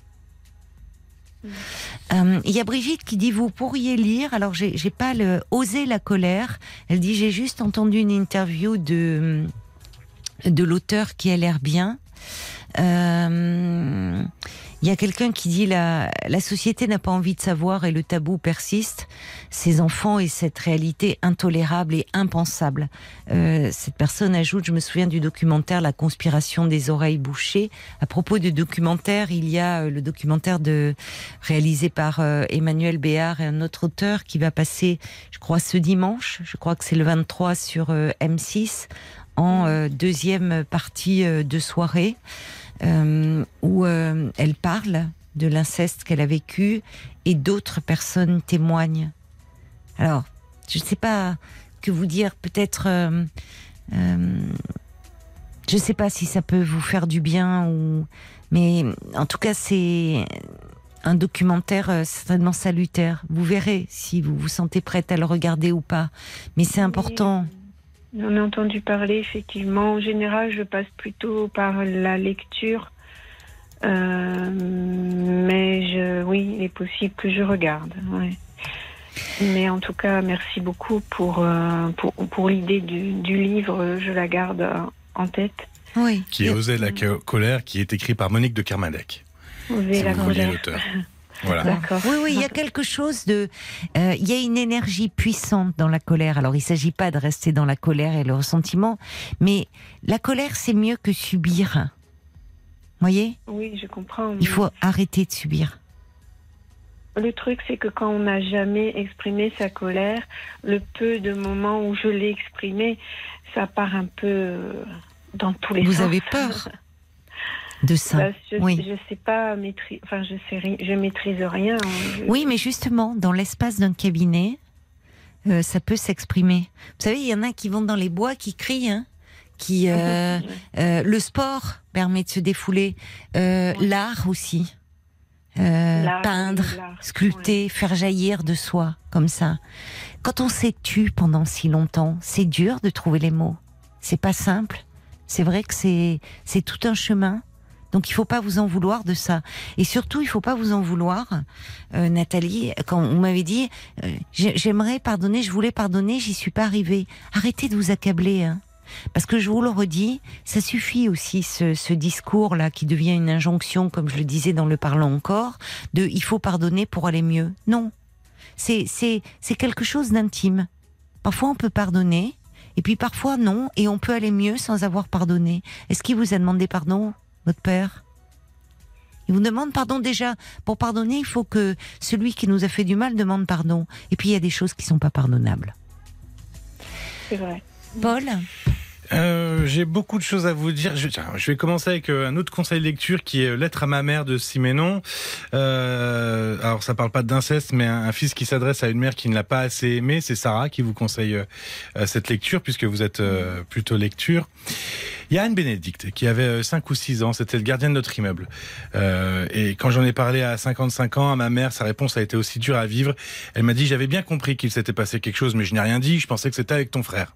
Euh, Il y a Brigitte qui dit vous pourriez lire. Alors j'ai pas oser la colère. Elle dit j'ai juste entendu une interview de de l'auteur qui a l'air bien. Euh, Il y a quelqu'un qui dit la, la société n'a pas envie de savoir et le tabou persiste. Ces enfants et cette réalité intolérable et impensable. Euh, cette personne ajoute, je me souviens du documentaire La conspiration des oreilles bouchées. À propos de documentaire, il y a euh, le documentaire de réalisé par euh, Emmanuel Béard et un autre auteur qui va passer, je crois, ce dimanche. Je crois que c'est le 23 sur euh, M6 en deuxième partie de soirée où euh, elle parle de l'inceste qu'elle a vécu et d'autres personnes témoignent. Alors, je ne sais pas que vous dire, peut-être, euh, euh, je ne sais pas si ça peut vous faire du bien ou, mais en tout cas, c'est un documentaire euh, certainement salutaire. Vous verrez si vous vous sentez prête à le regarder ou pas, mais c'est important. On a entendu parler, effectivement. En général, je passe plutôt par la lecture. Euh, mais je, oui, il est possible que je regarde. ouais. Mais en tout cas, merci beaucoup pour, euh, pour, pour l'idée du, du livre. Je la garde en tête. Oui. Qui est Oser la co- colère, qui est écrit par Monique de Kermadec. Oser Si la vous voyez colère. l'auteur. Voilà. D'accord. Oui, oui, il y a quelque chose de. euh, il y a une énergie puissante dans la colère. Alors, il ne s'agit pas de rester dans la colère et le ressentiment, mais la colère, c'est mieux que subir. voyez? Oui, je comprends. Il faut arrêter de subir. Le truc, c'est que quand on n'a jamais exprimé sa colère, le peu de moments où je l'ai exprimé, ça part un peu dans tous les Vous sens. avez peur de ça Bah, je, Oui. je sais pas enfin je sais ri- je maîtrise rien. hein. Je- Oui, mais justement, dans l'espace d'un cabinet, euh, ça peut s'exprimer. Vous savez, il y en a qui vont dans les bois, qui crient, hein, qui euh, euh, le sport permet de se défouler, euh, Ouais. l'art aussi, Euh, peindre, sculpter, faire jaillir de soi comme ça. Quand on s'est tu pendant si longtemps, c'est dur de trouver les mots. C'est pas simple. C'est vrai que c'est c'est tout un chemin. Donc il faut pas vous en vouloir de ça. Et surtout, il faut pas vous en vouloir, euh, Nathalie, quand on m'avait dit euh, j'ai- j'aimerais pardonner, je voulais pardonner, j'y suis pas arrivée. Arrêtez de vous accabler, hein. Parce que je vous le redis, ça suffit aussi ce, ce discours-là qui devient une injonction, comme je le disais dans le parlant encore, de il faut pardonner pour aller mieux. Non, c'est c'est c'est quelque chose d'intime. Parfois on peut pardonner, et puis parfois non, et on peut aller mieux sans avoir pardonné. Est-ce qu'il vous a demandé pardon, votre père Il vous demande pardon déjà. Pour pardonner, il faut que celui qui nous a fait du mal demande pardon. Et puis il y a des choses qui sont pas pardonnables. C'est vrai. Paul? Euh, J'ai beaucoup de choses à vous dire. Je, je vais commencer avec euh, un autre conseil de lecture qui est Lettre à ma mère de Siménon. Euh, alors, ça parle pas d'inceste, mais un, fils qui s'adresse à une mère qui ne l'a pas assez aimé. C'est Sarah qui vous conseille euh, cette lecture, puisque vous êtes plutôt lecture. Il y a Anne-Bénédicte qui avait 5 ou 6 ans, c'était le gardien de notre immeuble. Euh, et quand j'en ai parlé à 55 ans à ma mère, sa réponse a été aussi dure à vivre. Elle m'a dit, j'avais bien compris qu'il s'était passé quelque chose, mais je n'ai rien dit, je pensais que c'était avec ton frère.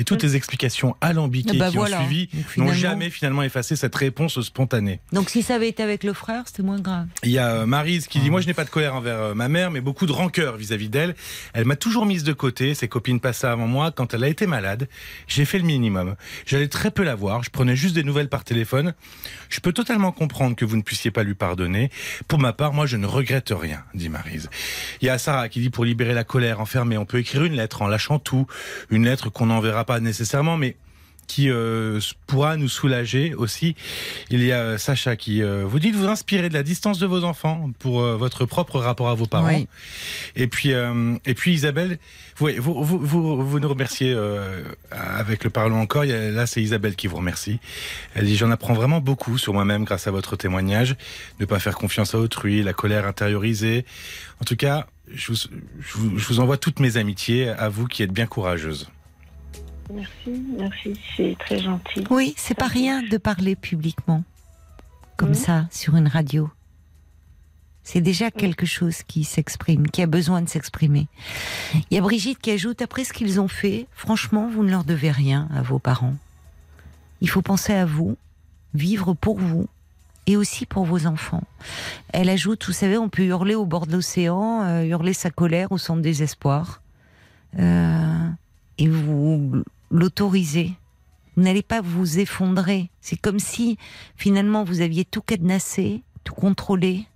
Et toutes les explications alambiquées Ah bah qui voilà. ont suivi n'ont jamais finalement effacé cette réponse spontanée. Donc si ça avait été avec le frère, c'était moins grave. Il y a euh, Maryse qui dit Moi, je n'ai pas de colère envers euh, ma mère, mais beaucoup de rancœur vis-à-vis d'elle. Elle m'a toujours mise de côté. Ses copines passaient avant moi. Quand elle a été malade, j'ai fait le minimum. J'allais très peu la voir. Je prenais juste des nouvelles par téléphone. Je peux totalement comprendre que vous ne puissiez pas lui pardonner. Pour ma part, moi, je ne regrette rien, dit Maryse. Il y a Sarah qui dit Pour libérer la colère enfermée, on peut écrire une lettre en lâchant tout. Une lettre qu'on n'enverra pas nécessairement, mais qui euh, pourra nous soulager aussi. Il y a Sacha qui euh, vous dit de vous inspirer de la distance de vos enfants pour euh, votre propre rapport à vos parents. Oui. Et puis, euh, et puis Isabelle, vous, vous, vous, vous, vous nous remerciez euh, avec le Parlons encore. Il y a- là, c'est Isabelle qui vous remercie. Elle dit J'en apprends vraiment beaucoup sur moi-même grâce à votre témoignage. Ne pas faire confiance à autrui, la colère intériorisée. En tout cas, je vous, je vous, je vous envoie toutes mes amitiés à vous qui êtes bien courageuse. Merci, merci, c'est très gentil. Oui, c'est pas rien de parler publiquement, comme ça, sur une radio. C'est déjà quelque chose qui s'exprime, qui a besoin de s'exprimer. Il y a Brigitte qui ajoute, après ce qu'ils ont fait, franchement, vous ne leur devez rien à vos parents. Il faut penser à vous, vivre pour vous et aussi pour vos enfants. Elle ajoute, vous savez, on peut hurler au bord de l'océan, euh, hurler sa colère ou son désespoir. Euh, et vous l'autorisez. Vous n'allez pas vous effondrer. C'est comme si finalement vous aviez tout cadenassé, tout contrôlé,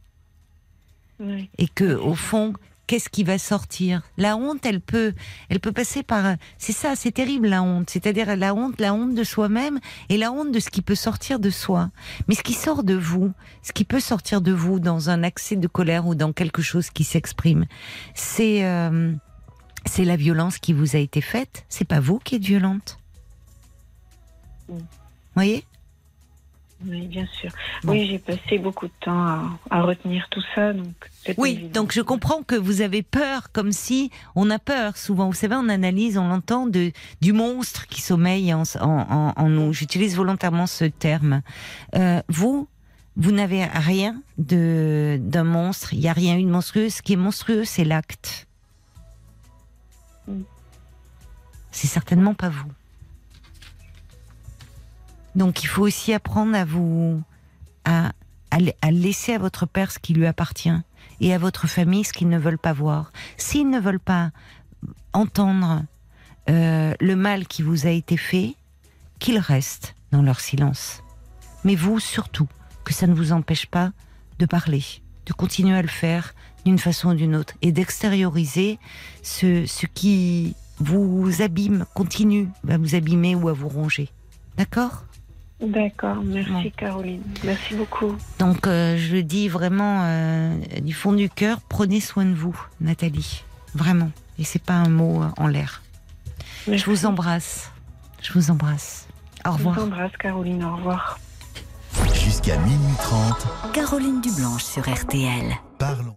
Oui. et que au fond, qu'est-ce qui va sortir? La honte, elle peut, elle peut passer par. C'est ça, c'est terrible la honte. C'est-à-dire la honte, la honte de soi-même et la honte de ce qui peut sortir de soi. Mais ce qui sort de vous, ce qui peut sortir de vous dans un accès de colère ou dans quelque chose qui s'exprime, c'est euh, c'est la violence qui vous a été faite? C'est pas vous qui êtes violente? Mm. Voyez? Oui, bien sûr. Bon. Oui, j'ai passé beaucoup de temps à, à retenir tout ça, donc. Oui, évident. donc je comprends que vous avez peur, comme si on a peur souvent. Vous savez, on analyse, on l'entend de du monstre qui sommeille en, en, en- en nous. J'utilise volontairement ce terme. Euh, vous, vous n'avez rien de d'un monstre. Il n'y a rien eu de monstrueux. Ce qui est monstrueux, c'est l'acte. C'est certainement pas vous. Donc il faut aussi apprendre à vous à laisser à votre père ce qui lui appartient et à votre famille ce qu'ils ne veulent pas voir. S'ils ne veulent pas entendre euh, le mal qui vous a été fait, qu'ils restent dans leur silence. Mais vous, surtout, que ça ne vous empêche pas de parler, de continuer à le faire d'une façon ou d'une autre et d'extérioriser ce, ce qui vous abîme, continue à vous abîmer ou à vous ronger. D'accord? D'accord, merci Bon. Caroline. Merci beaucoup. Donc euh, je le dis vraiment euh, du fond du cœur, prenez soin de vous, Nathalie. Vraiment. Et c'est pas un mot euh, en l'air. Je vous embrasse. Je vous embrasse. Au Je vous revoir. embrasse Caroline, au revoir. Jusqu'à minuit 30, Caroline Dublanche sur RTL. parlons.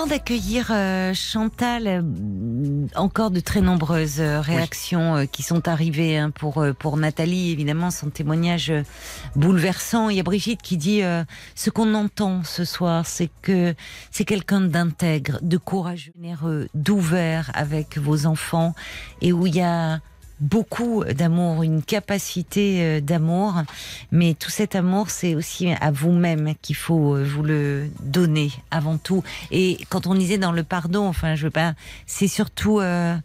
Avant d'accueillir euh, Chantal, euh, encore de très nombreuses euh, réactions euh, qui sont arrivées hein, pour pour Nathalie. Évidemment, son témoignage bouleversant. Il y a Brigitte qui dit euh, ce qu'on entend ce soir, c'est que c'est quelqu'un d'intègre, de courageux, généreux, d'ouvert avec vos enfants et où il y a beaucoup d'amour, une capacité euh, d'amour, mais tout cet amour, c'est aussi à vous-même qu'il faut euh, vous le donner avant tout. Et quand on disait dans le pardon, enfin, je veux pas, c'est surtout euh,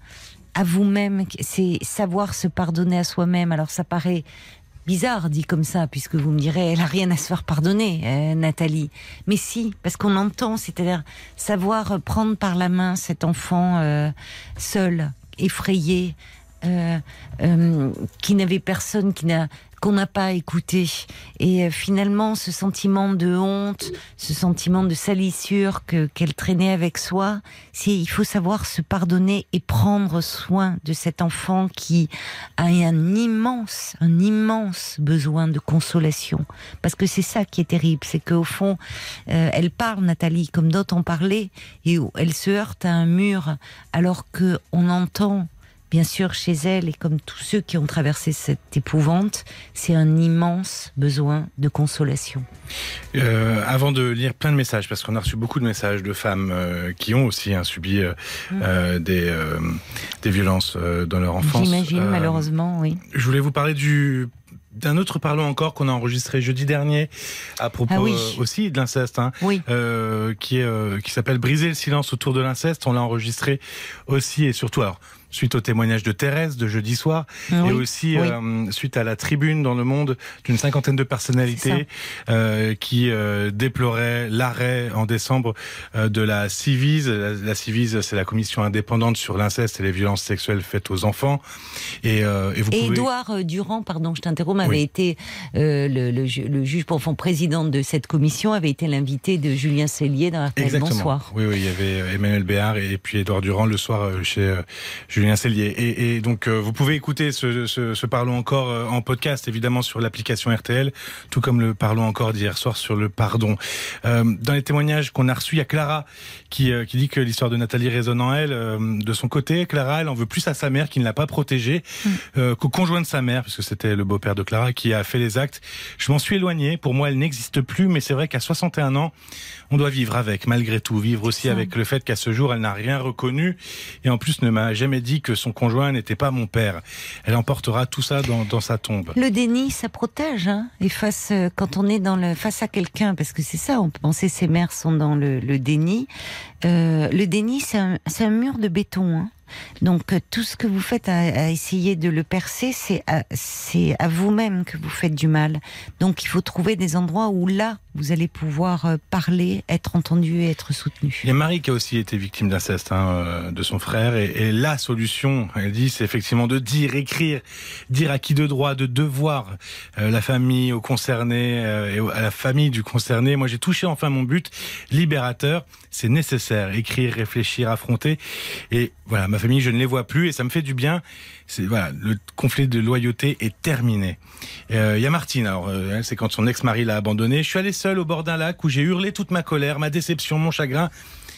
à vous-même, c'est savoir se pardonner à soi-même. Alors ça paraît bizarre dit comme ça, puisque vous me direz, elle a rien à se faire pardonner, euh, Nathalie. Mais si, parce qu'on entend, c'est-à-dire savoir prendre par la main cet enfant euh, seul, effrayé, euh, euh, qui n'avait personne, qui n'a qu'on n'a pas écouté. Et euh, finalement, ce sentiment de honte, ce sentiment de salissure que qu'elle traînait avec soi, c'est il faut savoir se pardonner et prendre soin de cet enfant qui a un immense, un immense besoin de consolation. Parce que c'est ça qui est terrible, c'est qu'au fond, elle parle, Nathalie, comme d'autres ont parlé, et elle se heurte à un mur, alors que on entend bien sûr chez elle et comme tous ceux qui ont traversé cette épouvante, c'est un immense besoin de consolation. Euh, avant de lire plein de messages, parce qu'on a reçu beaucoup de messages de femmes euh, qui ont aussi hein, subi euh, euh, des, des violences dans leur enfance. J'imagine malheureusement, oui. Je voulais vous parler du d'un autre parlons encore qu'on a enregistré jeudi dernier à propos Ah oui. euh, aussi de l'inceste, hein, Oui. euh, qui est euh, qui s'appelle Briser le silence autour de l'inceste. On l'a enregistré aussi et surtout alors suite au témoignage de Thérèse de jeudi soir et Oui. aussi Oui. euh, suite à la tribune dans le monde d'une cinquantaine de personnalités euh, qui euh, déploraient l'arrêt en décembre de la CIVIS. La, la CIVIS, c'est la commission indépendante sur l'inceste et les violences sexuelles faites aux enfants. Et, et vous Et pouvez... Euh, Durand, pardon, je t'interromps, avait Oui. été le, le le juge pour enfants président de cette commission, avait été l'invité de Julien Cellier dans RTL. Bonsoir. Oui, oui, il y avait Emmanuel Béard et, et puis Édouard Durand le soir chez euh, Julien Cellier. Et, et donc, euh, vous pouvez écouter ce, ce, ce Parlons encore euh, en podcast, évidemment, sur l'application RTL, tout comme le Parlons encore d'hier soir sur le pardon. Euh, dans les témoignages qu'on a reçus, il y a Clara qui, qui dit que l'histoire de Nathalie résonne en elle. De son côté, Clara, elle en veut plus à sa mère qui ne l'a pas protégée euh, qu'au conjoint de sa mère, puisque c'était le beau-père de Clara qui a fait les actes. Je m'en suis éloigné. Pour moi, elle n'existe plus, mais c'est vrai qu'à 61 ans, on doit vivre avec, malgré tout. Vivre aussi avec le fait qu'à ce jour, elle n'a rien reconnu et en plus ne m'a jamais dit que son conjoint n'était pas mon père. Elle emportera tout ça dans, dans sa tombe. Le déni, ça protège. Hein et face, euh, quand on est dans le, face à quelqu'un, parce que c'est ça, on peut penser ses mères sont dans le, le déni. Euh, le déni, c'est un, un mur de béton. Hein Donc euh, tout ce que vous faites à, à essayer de le percer, c'est à, c'est à vous-même que vous faites du mal. Donc il faut trouver des endroits où là, vous allez pouvoir euh, parler, être entendu et être soutenu. Il y a Marie qui a aussi été victime d'inceste hein, euh, de son frère et, la solution, elle dit, c'est effectivement de dire, écrire, dire à qui de droit, de devoir, euh, la famille au concerné euh, et à la famille du concerné. Moi, j'ai touché enfin mon but libérateur. C'est nécessaire, écrire, réfléchir, affronter. Et voilà, ma famille, je ne les vois plus et ça me fait du bien. C'est voilà, le conflit de loyauté est terminé. Euh, Il y a Martine, alors euh, c'est quand son ex-mari l'a abandonnée. Je suis allé seul au bord d'un lac où j'ai hurlé toute ma colère, ma déception, mon chagrin.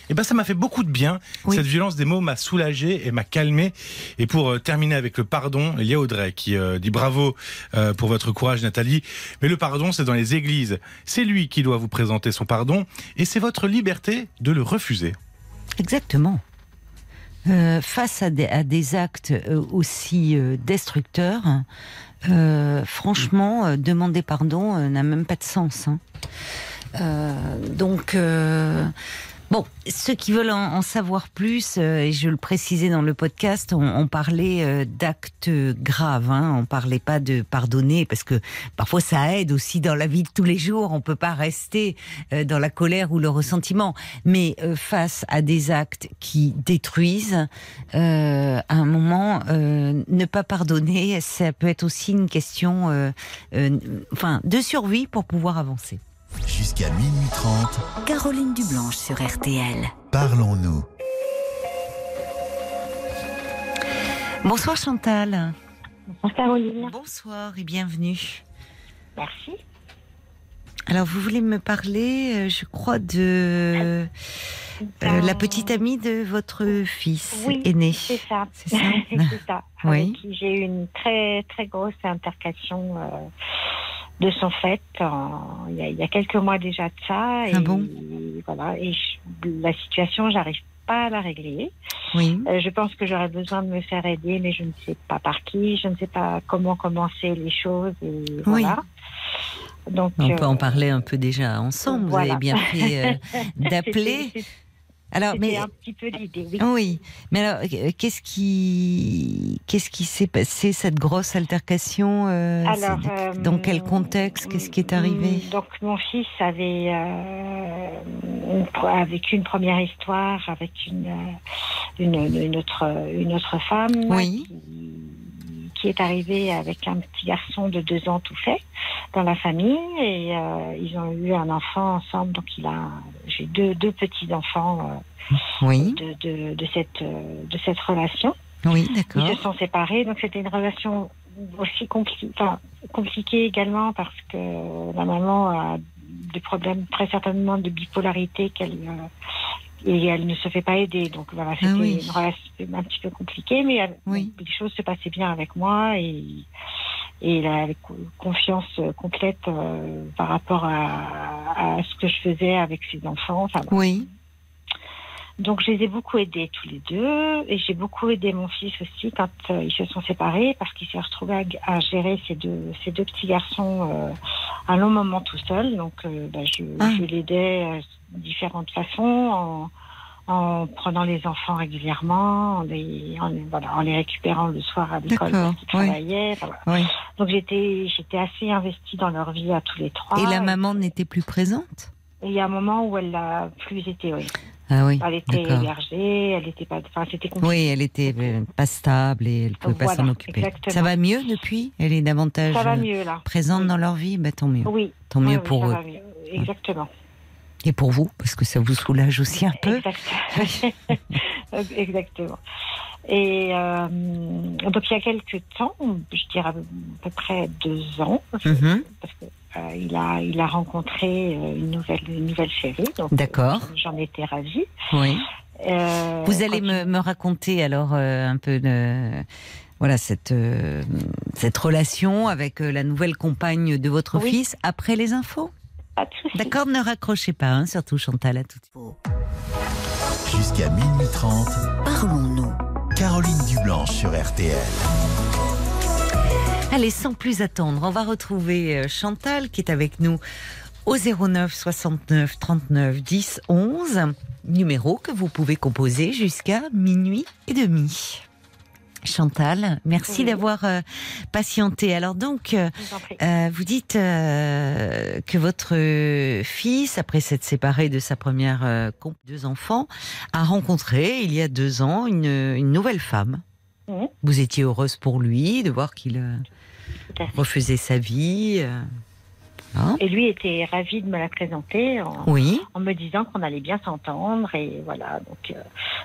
Et ben ça m'a fait beaucoup de bien. Oui. Cette violence des mots m'a soulagé et m'a calmé. Et pour euh, terminer avec le pardon, il y a Audrey qui euh, dit bravo euh, pour votre courage Nathalie. Mais le pardon c'est dans les églises. C'est lui qui doit vous présenter son pardon et c'est votre liberté de le refuser. Exactement. Euh, face à des, actes euh, aussi euh, destructeurs, franchement, demander pardon n'a même pas de sens. hein. Donc, bon, ceux qui veulent en, savoir plus, euh, et je le précisais dans le podcast, on, on parlait euh, d'actes graves, hein, on parlait pas de pardonner, parce que parfois ça aide aussi dans la vie de tous les jours, on peut pas rester euh, dans la colère ou le ressentiment, mais face à des actes qui détruisent, à un moment, ne pas pardonner, ça peut être aussi une question, enfin, de survie pour pouvoir avancer. Jusqu'à minuit 30, Caroline Dublanche sur RTL. parlons-nous. Bonsoir Chantal. Bonsoir Caroline. Bonsoir et bienvenue. Merci. Alors vous voulez me parler, euh, je crois, de euh, la petite amie de votre fils Oui, aîné. C'est ça. C'est ça c'est ça. Oui. J'ai eu une très très grosse intercation euh, de son fait en- il y, a, il y a quelques mois déjà de ça. Et Ah bon? voilà. Et je- la situation, j'arrive pas à la régler. Oui. Euh, je pense que j'aurais besoin de me faire aider, mais je ne sais pas par qui, je ne sais pas comment commencer les choses. Et Oui. voilà. Donc, On peut euh, en parler un peu déjà ensemble. voilà. Vous avez bien fait euh, d'appeler. Alors, mais un petit peu l'idée, oui. oui. Mais alors, euh, qu'est-ce qui, qu'est-ce qui s'est passé cette grosse altercation euh, Alors, euh, Dans quel contexte Qu'est-ce qui est arrivé? Donc mon fils avait euh, une une première histoire avec une une, une autre une autre femme Oui. qui, qui est arrivée avec un petit garçon de deux ans tout fait dans la famille et euh, ils ont eu un enfant ensemble donc il a j'ai deux deux petits enfants Oui. de, de de cette euh, de cette relation Oui, ils d'accord. se sont séparés, donc c'était une relation aussi compli- enfin, compliquée également parce que la maman a des problèmes très certainement de bipolarité qu'elle euh, et elle ne se fait pas aider. Donc voilà, c'était Ah oui. une relation un petit peu compliquée, mais elle- Oui. les choses se passaient bien avec moi et et elle avait co- confiance euh, complète euh, par rapport à, à ce que je faisais avec ses enfants. Enfin, Oui. Donc je les ai beaucoup aidés tous les deux et j'ai beaucoup aidé mon fils aussi quand euh, ils se sont séparés parce qu'il s'est retrouvé à, à gérer ces deux, ces deux petits garçons euh, un long moment tout seul. Donc euh, bah, je, Ah. je l'aidais euh, de différentes façons en, en prenant les enfants régulièrement, en les, en, voilà, en les récupérant le soir à l'école parce qu'ils oui. travaillaient. Enfin, voilà. Oui. Donc j'étais j'étais assez investie dans leur vie à tous les trois. Et la maman n'était plus présente? Et il y a un moment où elle l'a plus été, oui. Ah oui. Elle était hébergée, elle était pas. Enfin, c'était compliqué. Oui, elle était euh, pas stable et elle pouvait pas s'en occuper. exactement. Ça va mieux depuis? Elle est davantage euh, mieux présente Oui. dans leur vie? Bah, Tant mieux. Oui. Tant mieux oui, pour eux. mieux. Exactement. Et pour vous, parce que ça vous soulage aussi un peu. Exact- Exactement. Et euh, donc il y a quelques temps, je dirais à peu près deux ans, Mhm. parce que euh, il a il a rencontré euh, une nouvelle une nouvelle chérie. donc, D'accord. euh, J'en étais ravie. Oui. Euh, Vous allez me, me raconter alors euh, un peu de voilà cette euh, cette relation avec euh, la nouvelle compagne de votre Oui. fils après les infos. Pas de souci. D'accord, ne raccrochez pas, hein, surtout Chantal à tout de suite. Jusqu'à minuit 30, Parlons-nous. Caroline Dublanche sur RTL. Allez, sans plus attendre, on va retrouver euh, Chantal qui est avec nous au 09 69 39 10 11, numéro que vous pouvez composer jusqu'à minuit et demi. Chantal, merci Oui. d'avoir euh, patienté. Alors donc, euh, vous euh, dites que votre fils, après s'être séparé de sa première deux enfants, a rencontré il y a deux ans une, une nouvelle femme. Vous étiez heureuse pour lui de voir qu'il euh, refaisait sa vie. euh. Hein Et lui était ravi de me la présenter en, oui, en me disant qu'on allait bien s'entendre et voilà donc euh,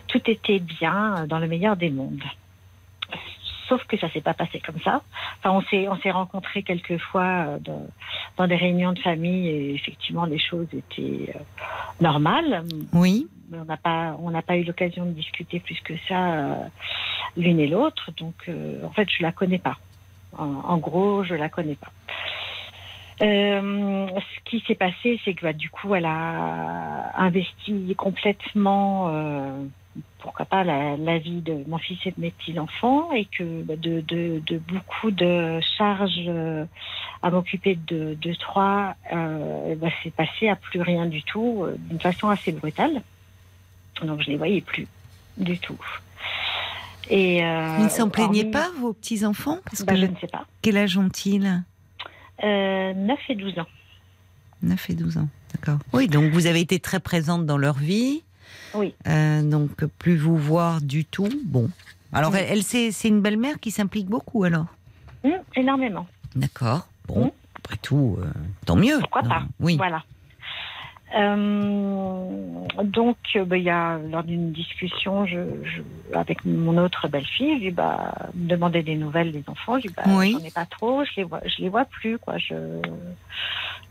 tout était bien dans le meilleur des mondes. Sauf que ça s'est pas passé comme ça. Enfin, on s'est on s'est rencontrés quelques fois dans, dans des réunions de famille et effectivement les choses étaient euh, normales. oui. Mais on n'a pas on n'a pas eu l'occasion de discuter plus que ça euh, l'une et l'autre. Donc euh, en fait je la connais pas. En, gros je la connais pas. Euh, ce qui s'est passé, c'est que bah, du coup, elle a investi complètement, pourquoi pas, la, vie de mon fils et de mes petits-enfants, et que bah, de, beaucoup de charges à m'occuper de, trois, bah, c'est passé à plus rien du tout, d'une façon assez brutale. Donc je les voyais plus du tout. Et euh, Vous ne s'en plaignez hormis- pas, vos petits-enfants Parce bah, que Je ne sais pas. Quel âge ont-ils? Euh, 9 et 12 ans. 9 et 12 ans, d'accord. Oui, donc vous avez été très présente dans leur vie. Oui. Euh, donc plus vous voir du tout, bon. Alors Oui. elle, elle, c'est une belle-mère qui s'implique beaucoup alors? Hum, énormément. D'accord. Bon, Mm. après tout, euh, tant mieux. Pourquoi Non, pas? Oui. Voilà. Euh, donc, euh, bah, il y a lors d'une discussion je, je- avec mon autre belle-fille, je lui bah, des nouvelles des enfants. Je lui bah, Oui. j'en ai pas trop, je les vois, je les vois plus, quoi. Je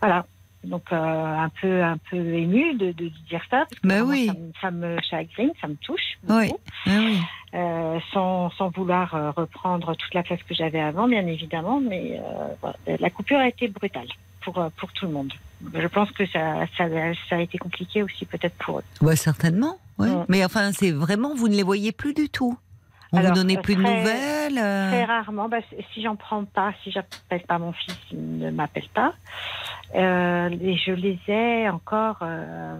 voilà. Donc euh, un peu un peu émue de, de dire ça parce que Bah oui. ça, me, ça me chagrine, ça me touche beaucoup. Oui. Ah oui. Euh, sans, sans vouloir reprendre toute la place que j'avais avant, bien évidemment, mais euh, voilà, la coupure a été brutale pour, pour tout le monde. Je pense que ça, ça, ça a été compliqué aussi peut-être pour eux. Bah, certainement. ouais. Mm. Mais enfin, c'est vraiment, vous ne les voyez plus du tout. On Alors, vous donnait plus de nouvelles. euh, Très rarement, bah, si j'en prends pas, si j'appelle pas mon fils, il ne m'appelle pas. Euh, et je les ai encore euh,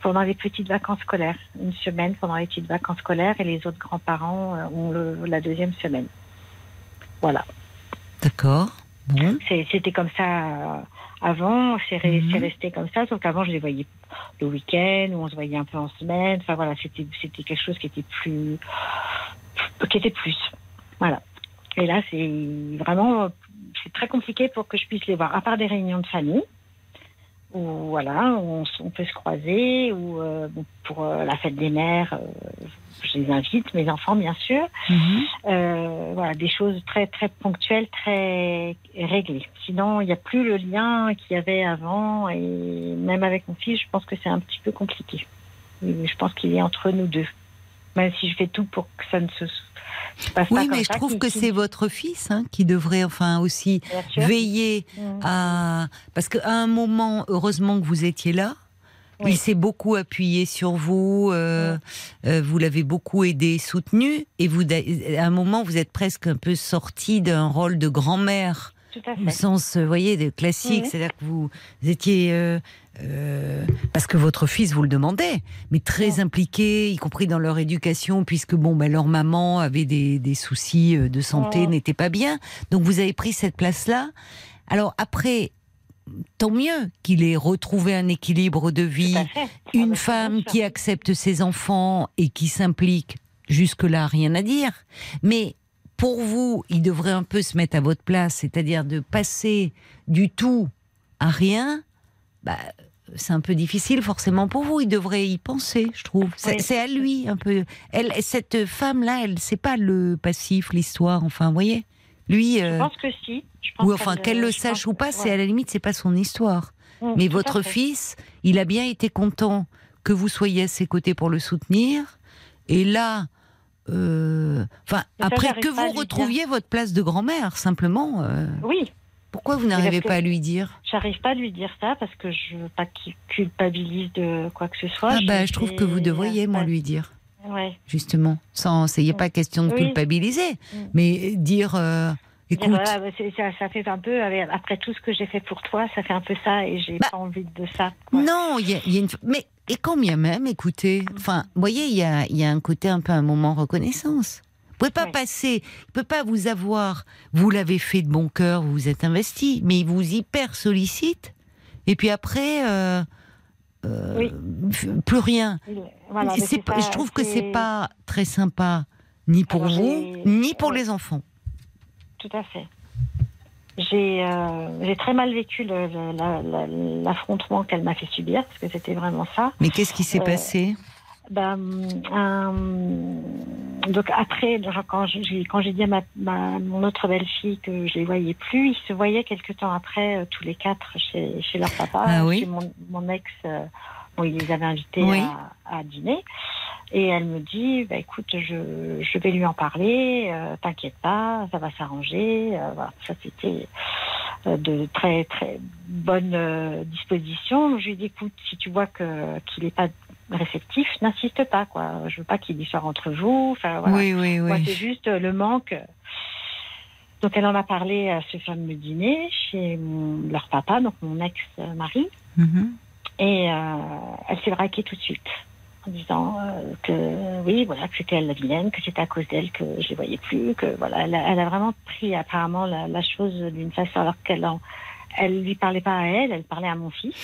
pendant les petites vacances scolaires, une semaine pendant les petites vacances scolaires, et les autres grands-parents ont le, la deuxième semaine. Voilà. D'accord. C'était comme ça euh, avant, c'est re- Mhm. c'est resté comme ça, sauf qu'avant je les voyais le week-end, ou on se voyait un peu en semaine, enfin voilà, c'était c'était quelque chose qui était plus. qui était plus. Voilà. Et là, c'est vraiment. C'est très compliqué pour que je puisse les voir, à part des réunions de famille, où voilà, on, on peut se croiser, ou euh, pour euh, la fête des mères, euh, je les invite, mes enfants bien sûr. Mhm. Euh, voilà, des choses très très ponctuelles, très réglées. Sinon, il n'y a plus le lien qu'il y avait avant et même avec mon fils, je pense que c'est un petit peu compliqué. Je pense qu'il est entre nous deux. Même si je fais tout pour que ça ne se, se passe pas Oui, comme mais je ça, trouve que c'est votre fils hein, qui devrait enfin aussi veiller Mhm. à parce qu'à un moment, heureusement que vous étiez là. Il s'est beaucoup appuyé sur vous, euh, euh, vous l'avez beaucoup aidé, soutenu, et vous, à un moment, vous êtes presque un peu sorti d'un rôle de grand-mère. Tout à Au sens, euh, vous voyez, de classique, Mhm. c'est-à-dire que vous étiez, euh, euh, parce que votre fils vous le demandait, mais très impliqué, y compris dans leur éducation, puisque bon, ben, leur maman avait des, des soucis euh, de santé, n'était pas bien. Donc vous avez pris cette place-là. Alors après, tant mieux qu'il ait retrouvé un équilibre de vie. Ah, une bah, femme qui accepte ses enfants et qui s'implique, jusque-là, rien à dire. Mais pour vous, il devrait un peu se mettre à votre place, c'est-à-dire de passer du tout à rien. Bah, c'est un peu difficile forcément pour vous. Il devrait y penser, je trouve. C'est Oui. à lui un peu. Elle, cette femme-là, elle, c'est pas le passif, l'histoire. Enfin, vous voyez. Lui, Je euh, pense que si. Je pense ou enfin qu'elle le sache ou pas, c'est à la limite, c'est pas son histoire. Mm, Mais votre fils, il a bien été content que vous soyez à ses côtés pour le soutenir. Et là, euh, enfin, après que vous retrouviez votre place de grand-mère, simplement, euh, Oui, pourquoi vous n'arrivez pas à lui dire? j'arrive pas à lui dire ça parce que je veux pas qu'il culpabilise de quoi que ce soit. Ah bah, je trouve fais- que vous devriez, moi, lui dire, Ouais. justement. Sans, il n'y a pas question de Oui. culpabiliser, Mm. mais dire, euh, écoute, voilà, bah, ça, ça fait un peu, après tout ce que j'ai fait pour toi, ça fait un peu ça et j'ai Bah, pas envie de ça. quoi. Non, il y a, il y a une. Mais et quand bien même, écoutez, enfin, vous voyez, il y a, il y a un côté un peu un moment reconnaissance. Pouvez pas Oui. passer, il peut pas vous avoir. Vous l'avez fait de bon cœur, vous vous êtes investi, mais il vous hyper sollicite. Et puis après, euh, euh, Oui. plus rien. Voilà, Et mais c'est c'est pas- ça, je trouve que c'est pas très sympa, ni pour Alors, vous, ni pour les enfants. Tout à fait. J'ai euh, très mal vécu l'affrontement qu'elle m'a fait subir, parce que c'était vraiment ça. Mais qu'est-ce qui s'est passé? Ben, euh, donc après, genre, quand j'ai quand j'ai dit à ma, ma- mon autre belle-fille que je les voyais plus, ils se voyaient quelque temps après euh, tous les quatre chez, chez leur papa. Ah oui mon, mon ex, euh, bon, il les avait invités Oui. à, à dîner. Et elle me dit, bah, écoute, je, je vais lui en parler, euh, t'inquiète pas, ça va s'arranger. Voilà, ça c'était de très très bonnes euh, dispositions. Je lui ai dit, écoute, si tu vois que qu'il n'est pas réceptif, n'insiste pas, quoi. Je veux pas qu'il y soit entre vous. Enfin, voilà. Oui, oui, Moi, c'est oui. juste euh, le manque. Donc, elle en a parlé à ce fameux dîner chez mon- leur papa, donc mon ex-mari. Mhm. Et euh, elle s'est braquée tout de suite en disant euh, que oui, voilà, que c'était elle la vilaine, que c'était à cause d'elle que je les voyais plus, que voilà, elle a, elle a vraiment pris apparemment la, la chose d'une façon alors qu'elle en, elle lui parlait pas à elle, elle parlait à mon fils.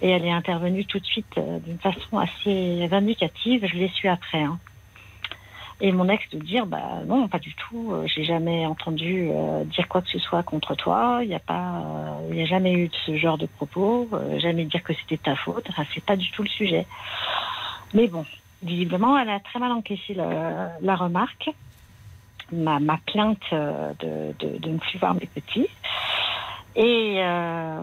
Et elle est intervenue tout de suite euh, d'une façon assez vindicative. Je l'ai su après. hein. Et mon ex de dire, bah non, pas du tout. euh, J'ai jamais entendu euh, dire quoi que ce soit contre toi. Il n'y a pas, euh, il y a jamais eu de ce genre de propos. jamais dire que c'était ta faute. Enfin, c'est pas du tout le sujet. Mais bon, visiblement, elle a très mal encaissé la, remarque, ma, plainte de, de ne plus voir mes petits. Et euh,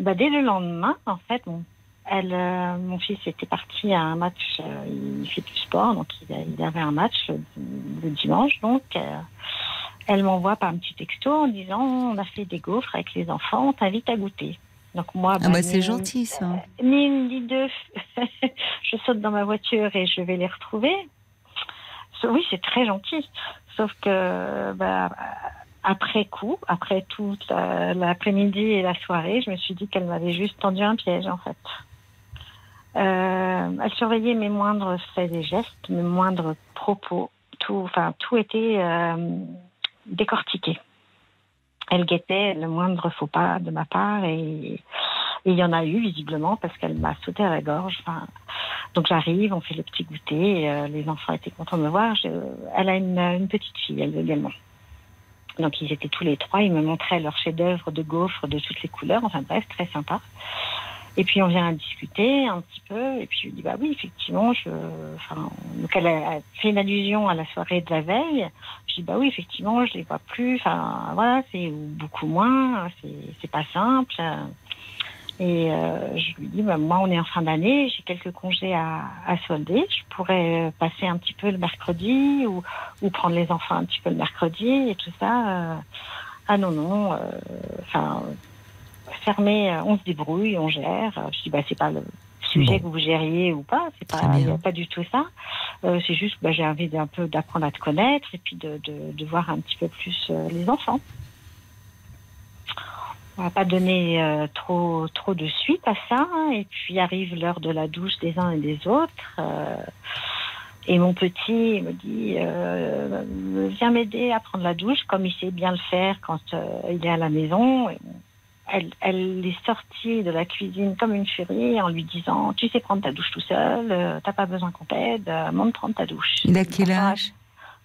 bah, dès le lendemain, en fait, bon, elle, euh, mon fils était parti à un match, euh, il fait du sport, donc il, avait un match le, le dimanche, donc euh, elle m'envoie par un petit texto en disant on a fait des gaufres avec les enfants, on t'invite à goûter. Donc moi, Ah bah c'est gentil ça. Ni une ni deux, je saute dans ma voiture et je vais les retrouver. So- Oui, c'est très gentil, sauf que bah, après coup, après toute la- l'après-midi et la soirée, je me suis dit qu'elle m'avait juste tendu un piège en fait. Euh, elle surveillait mes moindres faits et gestes, mes moindres propos. Tout, enfin, tout était euh, décortiqué. Elle guettait le moindre faux pas de ma part et il y en a eu visiblement parce qu'elle m'a sauté à la gorge. Donc j'arrive, on fait le petit goûter. euh, les enfants étaient contents de me voir. Elle a une, une petite fille, elle également. Donc ils étaient tous les trois. Ils me montraient leur chef-d'œuvre de gaufres de toutes les couleurs. Enfin bref, très sympa. Et puis on vient discuter un petit peu. Et puis je lui dis bah oui, effectivement, je. Enfin, donc elle a fait une allusion à la soirée de la veille. Je dis bah oui, effectivement, je les vois plus. Enfin voilà, c'est ou beaucoup moins. C'est pas simple. Et euh, je lui dis, bah, moi, on est en fin d'année, j'ai quelques congés à, à solder. Je pourrais euh, passer un petit peu le mercredi ou, ou prendre les enfants un petit peu le mercredi et tout ça. euh. ah non, non, euh, enfin, fermé, euh, on se débrouille, on gère. Je dis, bah, c'est pas le, sujet Bon. que vous gériez ou pas. C'est pas, pas du tout ça. Euh, c'est juste, bah, j'ai envie d'un peu d'apprendre à te connaître et puis de, de, de voir un petit peu plus les enfants. On va pas donner euh, trop trop de suite à ça. hein. Et puis arrive l'heure de la douche des uns et des autres. euh, et mon petit me dit euh, Viens m'aider à prendre la douche, comme il sait bien le faire quand il est à la maison. Elle, elle est sortie de la cuisine comme une furie en lui disant Tu sais prendre ta douche tout seul, t'as pas besoin qu'on t'aide, monte prendre ta douche. Il a quel âge?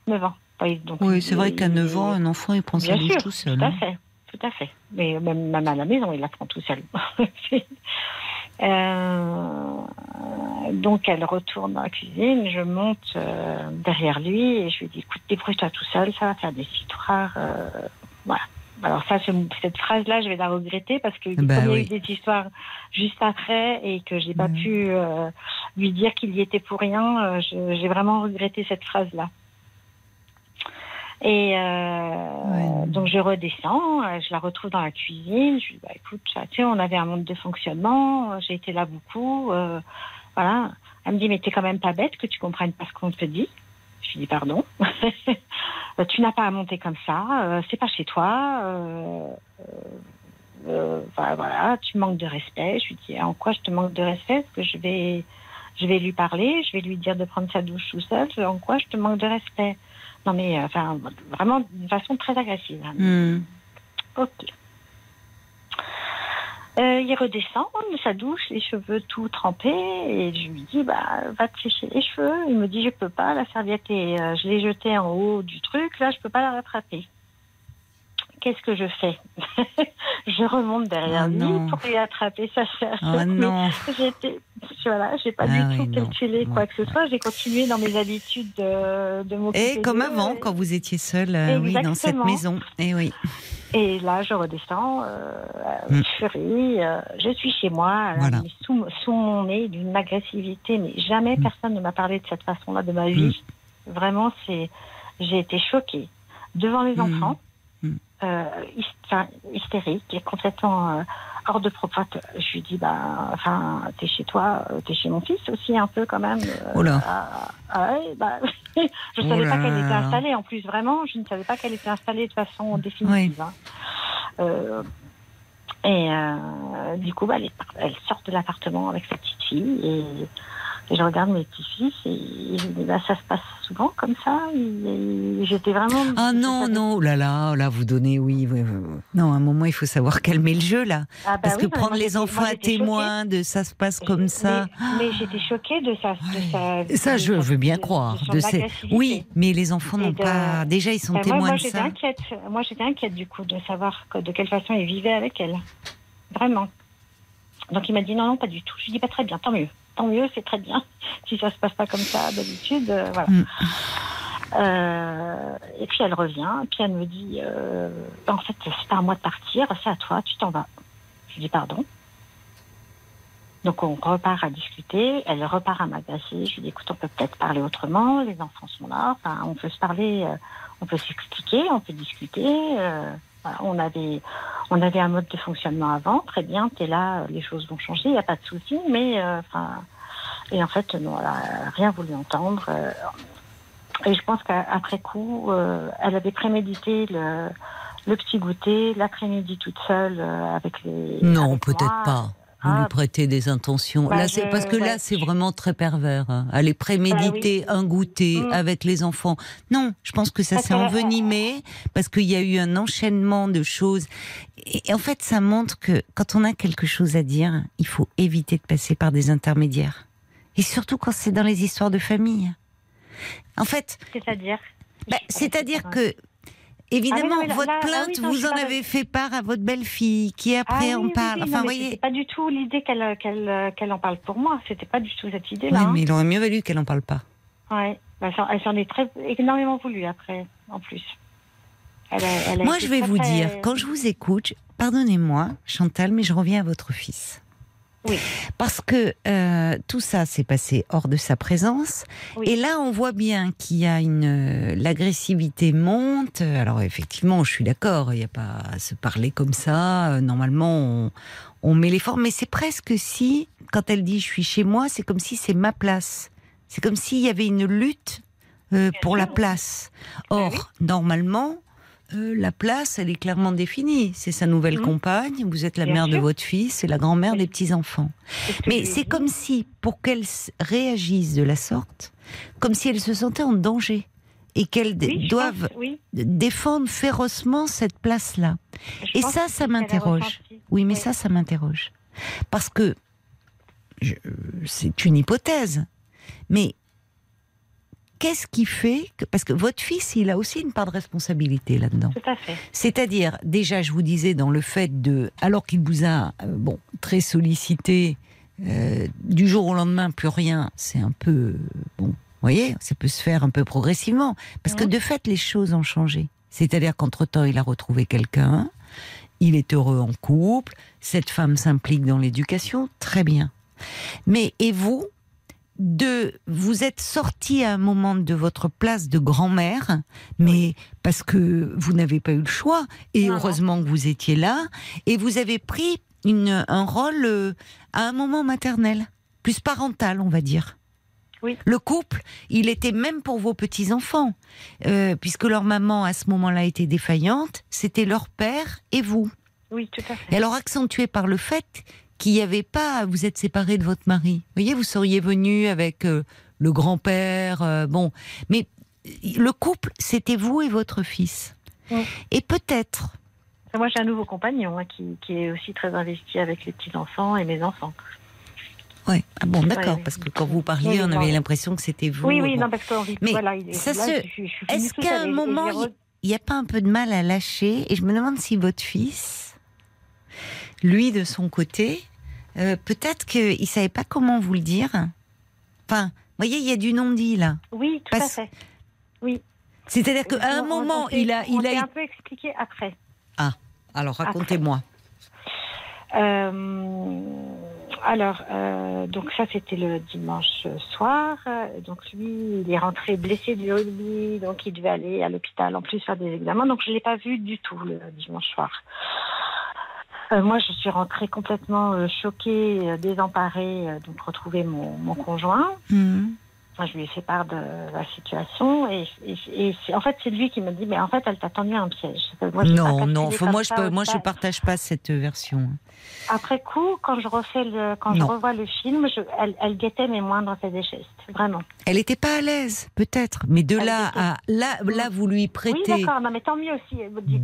9 ans. Oui, donc Oui, c'est vrai qu'à 9 ans, un enfant, il prend sa douche sûr, tout seul. Tout à hein. fait, tout à fait. Mais même, même à la maison, il la prend tout seul. Euh, donc elle retourne dans la cuisine, je monte euh, derrière lui et je lui dis écoute, débrouille-toi tout seul, ça va faire des histoires. euh, voilà. Alors ça, ce- cette phrase-là, je vais la regretter parce que Bah comme il y a eu des histoires juste après et que j'ai pas Mhm. pu lui dire qu'il y était pour rien, j'ai vraiment regretté cette phrase-là. Et euh, Ouais. donc je redescends, euh, je la retrouve dans la cuisine. Je lui dis bah, écoute, tu sais, on avait un monde de fonctionnement, euh, j'ai été là beaucoup, voilà. Elle me dit mais t'es quand même pas bête que tu comprennes pas ce qu'on te dit. Je lui dis pardon. Tu n'as pas à monter comme ça, euh, c'est pas chez toi. euh, euh, euh, voilà, tu manques de respect. Je lui dis en quoi je te manque de respect? Parce que je vais, je vais lui parler, je vais lui dire de prendre sa douche tout seul? En quoi je te manque de respect? Non mais euh, enfin vraiment d'une façon très agressive. hein. Hmm. Ok. Euh, il redescend de sa douche, les cheveux tout trempés, et je lui dis bah va te sécher les cheveux. Il me dit je peux pas, la serviette est, euh, je l'ai jetée en haut du truc, là je peux pas la rattraper. Qu'est-ce que je fais Je remonte derrière Oh lui non. pour lui attraper sa chair. Oh non. J'étais, voilà, j'ai pas Ah du oui, tout non. calculé quoi que ce soit. J'ai continué dans mes habitudes de, de m'occuper. Et comme avant, quand vous étiez seul, euh, oui, dans cette maison. Et oui. Et là, je redescends, euh, Mm. euh, furie. euh, je suis chez moi, Voilà. mais sous, sous mon nez, d'une agressivité. Mais jamais Mm. personne ne m'a parlé de cette façon-là de ma vie. Vraiment, c'est, j'ai été choquée devant les Mm. enfants, Mm. euh, hys- enfin, hystérique et complètement euh, hors de propos. Je lui dis, bah, enfin, t'es chez toi, euh, t'es chez mon fils aussi un peu quand même. euh, Oh là. ah, ah ouais, bah, je Oh savais là pas qu'elle était installée. En plus, vraiment, je ne savais pas qu'elle était installée de façon définitive. hein. Euh, et euh, du coup, bah, elle, elle sort de l'appartement avec sa petite fille et, et je regarde mes petits-fils et, je me dis, bah, ça se passe souvent comme ça. J'étais vraiment. Ah non, non, oh là là, là, vous donnez, oui, oui, oui. Non, à un moment, il faut savoir calmer le jeu, là. Ah bah Parce oui, que bah, prendre moi, les enfants moi, à choquée. témoin de ça se passe comme ça. Mais, mais j'étais choquée de. De Ça, de je veux bien de- croire. de De ces... Oui, mais les enfants n'ont de- pas. Déjà, ils sont Ben, moi, témoins moi, de j'étais ça. inquiète. Moi, j'étais inquiète du coup de savoir que- de quelle façon il vivait avec elle. Vraiment. Donc il m'a dit non, non, pas du tout. Je lui dis pas très bien, tant mieux. Tant mieux, c'est très bien. Si ça se passe pas comme ça d'habitude, euh, voilà. Mm. Euh, et puis elle revient, et puis elle me dit euh, en fait, c'est pas à moi de partir, c'est à toi, tu t'en vas. Je lui dis pardon. Donc on repart à discuter, elle repart à m'agacer. Je lui dis écoute, on peut peut-être parler autrement, les enfants sont là, enfin, on peut se parler, on peut s'expliquer, on peut discuter. On, avait, on avait un mode de fonctionnement avant, très bien, tu es là, les choses vont changer, il n'y a pas de souci, mais euh, enfin. et en fait, non, elle a rien voulu entendre. euh, et je pense qu'après coup, euh, elle avait prémédité le, le petit goûter, l'après-midi toute seule euh, avec les. Non, peut-être pas. Vous Ah. lui prêtez des intentions. Bah, là, c'est parce que là, c'est vraiment très pervers. hein. Aller préméditer un goûter Mm. avec les enfants. Non, je pense que ça s'est envenimé parce qu'il y a eu un enchaînement de choses. Et, en fait, ça montre que quand on a quelque chose à dire, il faut éviter de passer par des intermédiaires. Et surtout quand c'est dans les histoires de famille. En fait, C'est-à-dire? bah, c'est-à-dire que, évidemment, non, là- votre là- ah plainte, oui, non, je vous en pas- avez fait part à votre belle-fille, qui après Ah en oui, oui, parle. oui, enfin, non, voyez. Pas du tout l'idée qu'elle qu'elle qu'elle en parle pour moi. C'était pas du tout cette idée-là. Oui, hein. mais il aurait mieux valu qu'elle en parle pas. Ouais. Bah, elle s'en est très énormément voulu après, en plus. Elle a- elle a Moi, je vais très, vous très- dire, quand je vous écoute, pardonnez-moi, Chantal, mais je reviens à votre fils. Oui. Parce que euh, tout ça s'est passé hors de sa présence. Oui. Et là, on voit bien qu'il y a une. euh, L'agressivité monte. Alors, effectivement, je suis d'accord, il n'y a pas à se parler comme ça. Euh, Normalement, on, on met les formes. Mais c'est presque si, quand elle dit je suis chez moi, c'est comme si c'est ma place. C'est comme s'il y avait une lutte euh, pour la place. Or, normalement, euh, la place, elle est clairement définie. C'est sa nouvelle Mhm. compagne, vous êtes la Bien mère de votre fils, c'est la grand-mère des petits-enfants. Ce Mais c'est comme si, pour qu'elle réagisse de la sorte, comme si elle se sentait en danger et qu'elle d- Oui, je doive pense, oui, défendre férocement cette place-là. Et ça, ça m'interroge. Oui, mais Oui. ça, ça m'interroge. Parce que c'est une hypothèse. Mais qu'est-ce qui fait que. Parce que votre fils, il a aussi une part de responsabilité là-dedans. Tout à fait. C'est-à-dire, déjà, je vous disais, dans le fait de. Alors qu'il vous a, euh, bon, très sollicité, euh, du jour au lendemain, plus rien, c'est un peu. Bon, vous voyez, ça peut se faire un peu progressivement. Parce que de fait, les choses ont changé. C'est-à-dire qu'entre-temps, il a retrouvé quelqu'un, il est heureux en couple, cette femme s'implique dans l'éducation, très bien. Mais, et vous de, vous êtes sorti à un moment de votre place de grand-mère, mais parce que vous n'avez pas eu le choix, et Non, non. heureusement que vous étiez là, et vous avez pris une, un rôle euh, à un moment maternel, plus parental, on va dire. Oui. Le couple, il était même pour vos petits-enfants, euh, puisque leur maman à ce moment-là était défaillante, c'était leur père et vous. Oui, tout à fait. Et alors accentué par le fait qu'il n'y avait pas, vous êtes séparés de votre mari. Vous voyez, vous seriez venu avec euh, le grand-père, euh, bon, mais le couple, c'était vous et votre fils. Oui. Et peut-être, Moi, j'ai un nouveau compagnon hein, qui, qui est aussi très investi avec les petits-enfants et mes enfants. ouais, ah bon, d'accord, oui. parce que quand vous parliez, Oui, on avait l'impression que c'était vous. oui, oui, bon. non, parce vit. Mais voilà, ça là, se- je je Est-ce qu'à un moment, il n'y a pas un peu de mal à lâcher? Et je me demande si votre fils, lui de son côté, euh, peut-être qu'il ne savait pas comment vous le dire. Enfin, vous voyez, il y a du non-dit là. Oui, tout Parce- à fait. Oui. C'est-à-dire qu'à un On- moment, on il a, il a. un peu expliqué après. Alors racontez-moi. Euh, alors, euh, donc ça c'était le dimanche soir. Donc lui, il est rentré blessé du rugby, donc il devait aller à l'hôpital en plus faire des examens. Donc je l'ai pas vu du tout le dimanche soir. Euh, moi, je suis rentrée complètement euh, choquée, euh, désemparée, euh, donc retrouver mon, mon conjoint. Mhm. Moi, je lui ai fait part de la situation et, et- et c'est- en fait, c'est lui qui me dit, mais en fait, elle t'a tendu un piège. Moi, non, non. faut- moi, je peux, moi, je partage pas cette version. Après coup, quand je refais le, quand Non. je revois le film, je- elle, elle guettait mes moindres faits et gestes, vraiment. Elle n'était pas à l'aise, peut-être. Mais de Elle là était- à là, là, vous lui Oui, prêtez. d'accord, non, mais tant mieux aussi.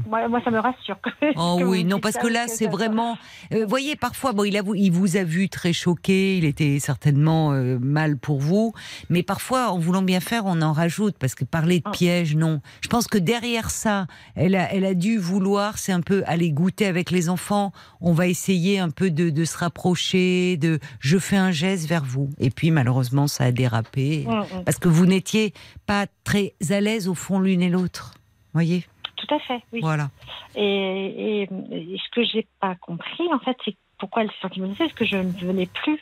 Moi, moi, ça me rassure. que- Oh que vous oui, non, parce que là, c'est vraiment. euh, voyez, parfois, bon, il, a, il vous a vu très choqué, il était certainement euh, mal pour vous, mais parfois, en voulant bien faire, on en rajoute, parce que parler de Ah. piège, non. Je pense que derrière ça, elle a, elle a dû vouloir, c'est un peu aller goûter avec les enfants, on va essayer un peu de, de se rapprocher, de je fais un geste vers vous. Et puis, malheureusement, ça a dérapé, Mm, mm. parce que vous n'étiez pas très à l'aise au fond l'une et l'autre. Voyez? Tout à fait, oui. Voilà. Et, et- et ce que j'ai pas compris, en fait, c'est pourquoi elle s'est sentie menacée, c'est que je ne venais plus.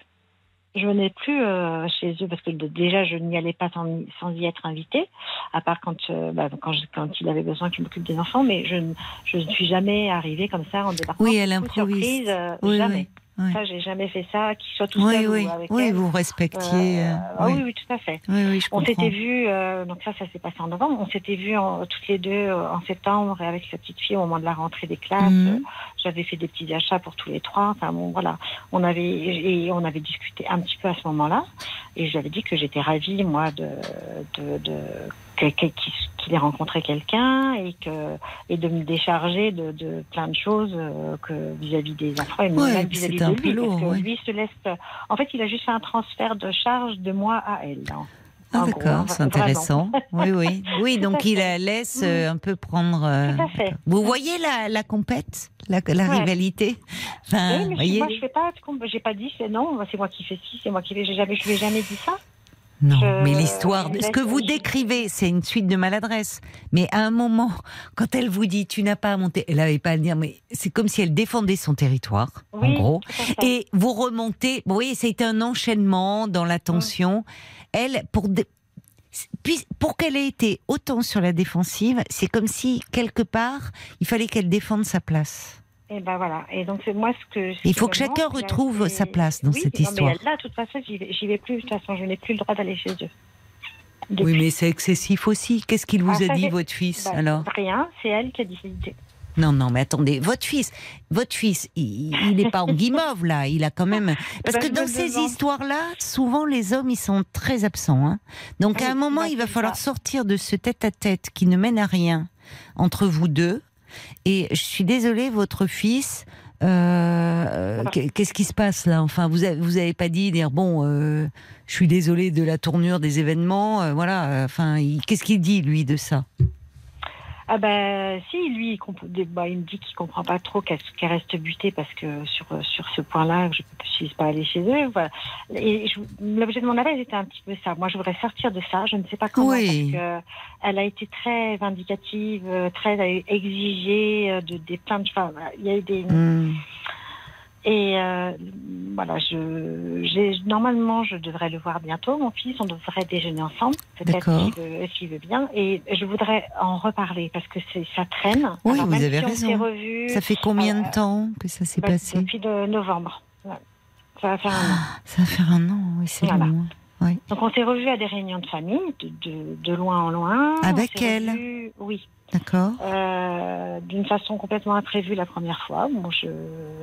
Je venais plus euh, chez eux parce que déjà je n'y allais pas sans, y- sans y être invitée, à part quand euh, bah, quand, je- quand il avait besoin qu'il m'occupe des enfants, mais je, ne- je ne suis jamais arrivée comme ça en débarquant. Oui, elle improvise. surprise, euh, Oui, jamais. oui, oui. Ça, j'ai jamais fait ça, qu'il soit tout Oui, seul oui, ou avec oui, elle. vous respectiez. Euh, euh, ah oui. oui, oui, tout à fait. oui, oui, je On s'était vus, euh, donc ça, ça s'est passé en novembre. On s'était vus en- toutes les deux en septembre et avec sa petite fille au moment de la rentrée des classes. Mhm. J'avais fait des petits achats pour tous les trois. Enfin bon, voilà. On avait et on avait discuté un petit peu à ce moment-là. Et je lui avais dit que j'étais ravie, moi, de, qu'il ait rencontré quelqu'un et que et de me décharger de, de plein de choses euh, que vis-à-vis des enfants et Ouais, même vis-à-vis de un lui, lourd, parce que ouais. lui se laisse. En fait, il a juste fait un transfert de charge de moi à elle. hein. Ah, d'accord, hein, c'est intéressant. Oui, oui. Oui, donc il la laisse euh, un peu prendre. euh, Tout à fait. Vous voyez la, la compète, la, la Ouais. rivalité? Enfin, Oui, mais voyez? moi, je fais pas, j'ai pas dit, c'est non, c'est moi qui fais ci, c'est moi qui fais, j'ai jamais, je lui ai jamais dit ça. Non, mais l'histoire, de- ce que vous décrivez, c'est une suite de maladresse. Mais à un moment, quand elle vous dit tu n'as pas à monter, elle n'avait pas à le dire, mais c'est comme si elle défendait son territoire, en gros. Et vous remontez, vous voyez, ça a été un enchaînement dans la tension. Elle, pour, dé- puis, pour qu'elle ait été autant sur la défensive, c'est comme si, quelque part, il fallait qu'elle défende sa place. Et ben voilà. Et donc c'est moi ce que. ce Il faut que chacun retrouve sa place dans Oui, cette non, histoire. Mais là, de toute façon, j'y vais, vais plus. De toute façon, je n'ai plus le droit d'aller chez eux. Oui, mais c'est excessif aussi. Qu'est-ce qu'il vous Ah, a dit, votre fils, Bah, alors Rien. C'est elle qui a décidé. Non, non, mais attendez, votre fils, votre fils, il n'est pas en guimauve là, il a quand même. Parce ben, que dans ces histoires-là, souvent les hommes, ils sont très absents. hein. Donc à un moment, bah, il va falloir ça. sortir de ce tête-à-tête qui ne mène à rien entre vous deux. Et je suis désolée, votre fils. euh, qu'est- Qu'est-ce qui se passe là? Enfin, vous avez, vous avez pas dit dire bon, euh, je suis désolée de la tournure des événements. euh, voilà. euh, Enfin, qu'est-ce qu'il dit lui de ça? Ah ben si, lui, il, bah, il me dit qu'il comprend pas trop qu'elle reste butée parce que sur sur ce point-là, je ne suis pas aller chez eux. Voilà. Et je- l'objet de mon appel était un petit peu ça. Moi, je voudrais sortir de ça. Je ne sais pas comment Oui. parce que elle a été très vindicative, euh, très exigée euh, de des plaintes. Enfin, il y a eu des Hmm. Et euh, voilà, je, j'ai, normalement, je devrais le voir bientôt, mon fils. On devrait déjeuner ensemble, peut-être s'il veut, s'il veut bien. Et je voudrais en reparler parce que c'est, ça traîne. Oui, Alors, vous avez si raison. Ça fait combien euh, de temps que ça s'est bah, passé depuis de novembre. Ça va faire un an. Ça va faire un an, oui, c'est Voilà. long. Donc on s'est revus à des réunions de famille, de, de, de loin en loin. Avec elle revus- Oui. D'accord. Euh, d'une façon complètement imprévue la première fois. Bon, je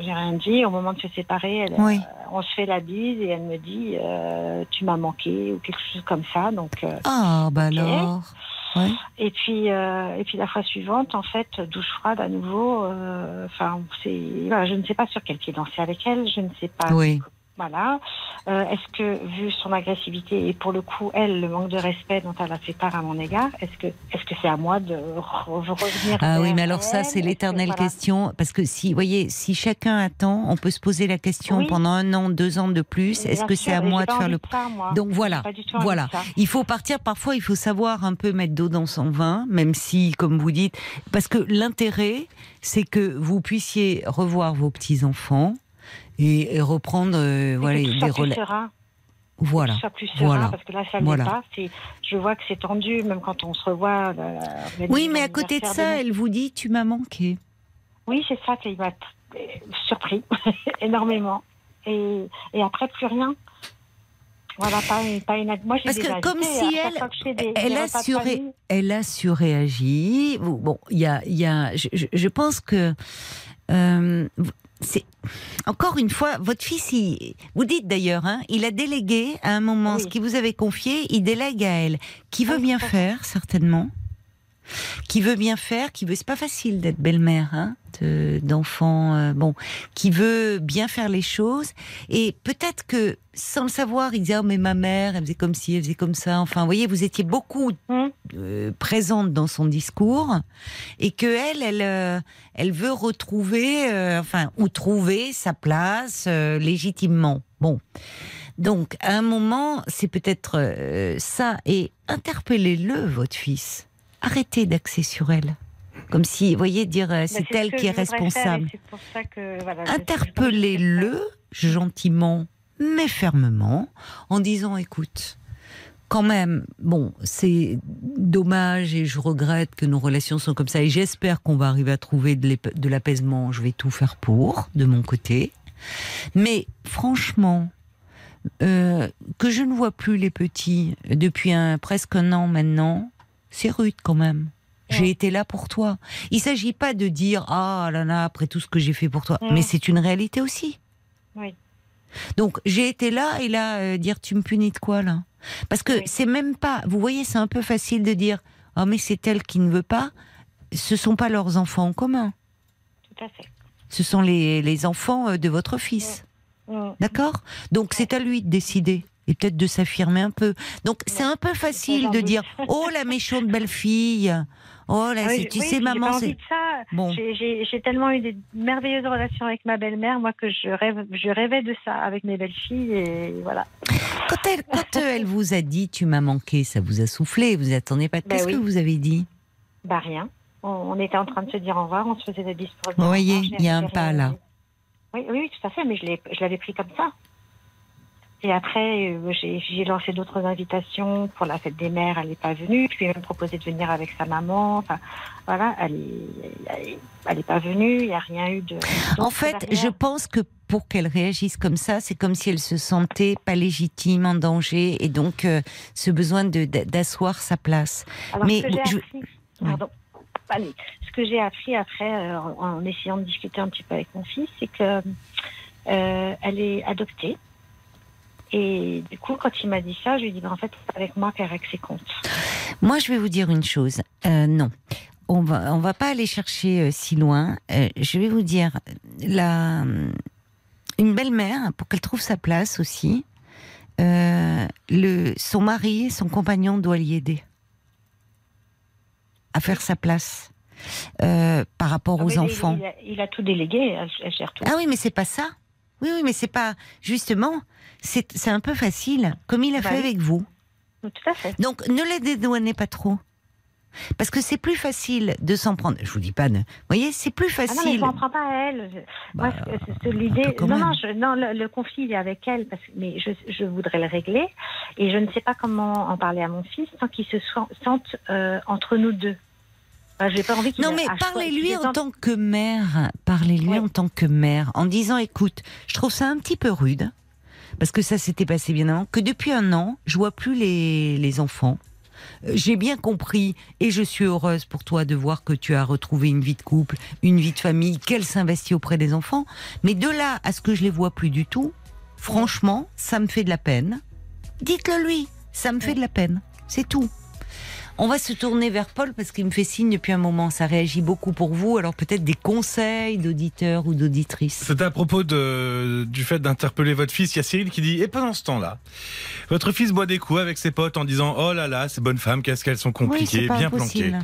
j'ai rien dit. Au moment de se séparer, elle, Oui. euh, on se fait la bise et elle me dit euh, tu m'as manqué ou quelque chose comme ça. Donc Ah, bah alors. Ouais. et puis et puis la fois suivante, en fait, douche froide à nouveau. Enfin, c'est voilà, je ne sais pas sur quel pied danser avec elle. Je ne sais pas. Oui. Voilà. Euh, est-ce que, vu son agressivité et pour le coup, elle, le manque de respect dont elle a fait part à mon égard, est-ce que est-ce que c'est à moi de re- revenir Ah oui, mais alors ça, c'est que- l'éternelle voilà? question. Parce que si, voyez, si chacun attend, on peut se poser la question Oui. pendant un an, deux ans de plus. Est-ce que c'est à moi de faire le. ça, moi. Donc voilà. Voilà. Il faut partir, parfois, il faut savoir un peu mettre d'eau dans son vin, même si, comme vous dites, parce que l'intérêt, c'est que vous puissiez revoir vos petits-enfants et, et reprendre euh, Et voilà, que tout des serein, Voilà. soit plus serein, Voilà. parce que là, ça ne Voilà. pas. Je vois que c'est tendu, même quand on se revoit. euh, Oui, mais à côté de ça, elle vous dit Tu m'as manqué. Oui, c'est ça qui m'a t- surpris énormément. Et, et après, plus rien. Voilà, pas une, pas une Moi, Parce que comme si elle- des- elle des a surré- Elle a surréagi. Bon, il y a, y a, je pense que euh, c'est encore une fois votre fils. Il, vous dites d'ailleurs, hein, il a délégué à un moment Oui. ce qu'il vous avait confié. Il délègue à elle, qui veut Oui, bien faire certainement, qui veut bien faire, qui veut. C'est pas facile d'être belle-mère, hein, de- d'enfant. euh, bon, qui veut bien faire les choses et peut-être que sans le savoir, il disait oh mais ma mère, elle faisait comme ci, elle faisait comme ça. Enfin, vous voyez, vous étiez beaucoup Hum. euh, présente dans son discours et que elle, elle, euh, elle veut retrouver, enfin, ou trouver sa place légitimement. Bon. Donc, à un moment, c'est peut-être ça. Et interpellez-le, votre fils. Arrêtez d'axer sur elle. Comme si, vous voyez, dire euh, c'est ce elle qui est responsable. voilà, Interpellez-le gentiment, mais fermement, en disant écoute, quand même, bon, c'est dommage et je regrette que nos relations sont comme ça et j'espère qu'on va arriver à trouver de l'apaisement. Je vais tout faire pour, de mon côté. Mais franchement, euh, que je ne vois plus les petits depuis un, presque un an maintenant, c'est rude quand même. J'ai été là pour toi. Il s'agit pas de dire ah là là après tout ce que j'ai fait pour toi, Mm. mais c'est une réalité aussi. Oui. Donc j'ai été là et là euh, dire tu me punis de quoi là? Parce que Oui. c'est même pas. Vous voyez, c'est un peu facile de dire oh mais c'est elle qui ne veut pas. Ce sont pas leurs enfants en commun. Tout à fait. Ce sont les, les enfants euh, de votre fils. Hum. D'accord? Donc c'est à lui de décider et peut-être de s'affirmer un peu. Donc c'est un peu facile de dire oh la méchante belle fille. Oh là, oui, tu oui, sais maman c'est bon. J'ai- tellement eu des merveilleuses relations avec ma belle-mère, moi, que je, rêve, je rêvais de ça avec mes belles-filles. Et voilà. Quand elle, quand euh, elle vous a dit tu m'as manqué, ça vous a soufflé, vous attendez pas. Ben Qu'est-ce oui. que vous avez dit? Bah rien. On, on était en train de se dire au revoir, on se faisait des bisous. Vous voyez, il y a un pas, là. Oui, oui, tout à fait, mais je l'avais pris comme ça. Et après, euh, j'ai lancé d'autres invitations pour la fête des mères, elle n'est pas venue. Je lui ai même proposé de venir avec sa maman. Enfin, voilà, elle n'est elle est pas venue, il n'y a rien eu de. En fait, derrière. je pense que pour qu'elle réagisse comme ça, c'est comme si elle se sentait pas légitime, en danger, et donc euh, ce besoin d'asseoir sa place. Alors, Mais je- appris, pardon, allez, ce que j'ai appris après, euh, en en essayant de discuter un petit peu avec mon fils, c'est que euh, elle est adoptée. Et du coup, quand il m'a dit ça, je lui ai dit, ben, en fait, c'est avec moi qu'elle règle ses comptes. Moi, je vais vous dire une chose. Euh, non. On va, on va pas aller chercher euh, si loin. Euh, je vais vous dire, la, une belle-mère, pour qu'elle trouve sa place aussi, le, son mari, son compagnon doit l'y aider à faire sa place par rapport Ah, aux enfants. Il, a, il a tout délégué, elle, elle gère tout. Ah oui, mais c'est pas ça. Oui, oui, mais c'est pas justement. C'est un peu facile, comme il a Bah fait oui. avec vous. Tout à fait. Donc ne les dédouanez pas trop. Parce que c'est plus facile de s'en prendre. Je vous dis pas. de- Vous voyez, c'est plus Ah non, mais facile. je m'en prends pas à elle. Je- Bah, l'idée. Non, non, je- non, le, le conflit il est avec elle, parce, mais je, je voudrais le régler. Et je ne sais pas comment en parler à mon fils sans qu'il se sent- sente euh, entre nous deux. Enfin, J'ai pas envie qu'il non, mais parlez-lui en tant que mère. Parlez-lui Ouais. en tant que mère, en disant écoute, je trouve ça un petit peu rude, parce que ça s'était passé bien avant, que depuis un an, je vois plus les, les enfants. Euh, J'ai bien compris et je suis heureuse pour toi de voir que tu as retrouvé une vie de couple, une vie de famille, qu'elle s'investit auprès des enfants. Mais de là à ce que je les vois plus du tout, franchement, ça me fait de la peine. Dites-le lui, ça me fait de la peine. C'est tout. On va se tourner vers Paul parce qu'il me fait signe depuis un moment. Ça réagit beaucoup pour vous. Alors peut-être des conseils d'auditeurs ou d'auditrices. C'est à propos de, du fait d'interpeller votre fils. Il y a Cyril qui dit Et pendant ce temps-là, votre fils boit des coups avec ses potes en disant Oh là là, ces bonnes femmes, qu'est-ce qu'elles sont compliquées, bien impossible.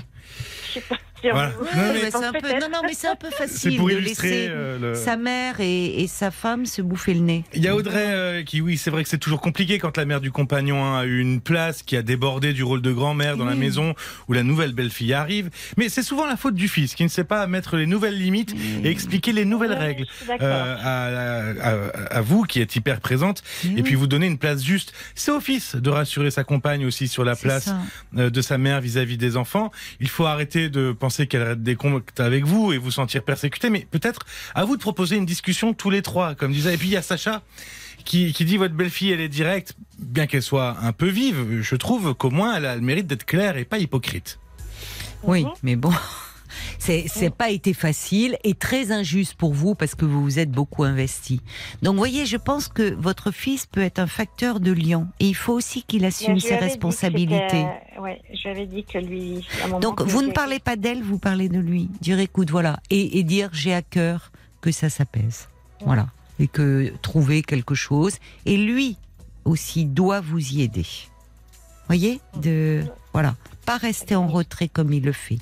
planquées. Voilà. Non, mais- c'est un peu, peut-être. non, non, mais c'est un peu C'est facile pour de illustrer laisser euh, le. sa mère et, et sa femme se bouffer le nez. Il y a Audrey euh, qui, oui, c'est vrai que c'est toujours compliqué quand la mère du compagnon a eu une place, qui a débordé du rôle de grand-mère dans la maison où la nouvelle belle-fille arrive. Mais c'est souvent la faute du fils qui ne sait pas mettre les nouvelles limites et expliquer les nouvelles règles. euh, à, à- à vous qui êtes hyper présente et puis vous donner une place juste. C'est au fils de rassurer sa compagne aussi sur la place ça. de sa mère vis-à-vis des enfants. Il faut arrêter de penser qu'elle reste des comptes avec vous et vous sentir persécuté, mais peut-être à vous de proposer une discussion tous les trois, comme disait. Et puis il y a Sacha qui, qui dit votre belle-fille, elle est directe, bien qu'elle soit un peu vive. Je trouve qu'au moins elle a le mérite d'être claire et pas hypocrite. Oui, mais bon. C'est, c'est pas été facile et très injuste pour vous parce que vous vous êtes beaucoup investi. Donc, vous voyez, je pense que votre fils peut être un facteur de lien et il faut aussi qu'il assume ses responsabilités. Ouais, je lui avais dit que lui. à Donc, vous ne parlez pas d'elle, vous parlez de lui. Dire écoute, voilà. Et, et dire j'ai à cœur que ça s'apaise. Voilà. Et que trouver quelque chose. Et lui aussi doit vous y aider. Voyez De Voilà. Pas rester en retrait comme il le fait.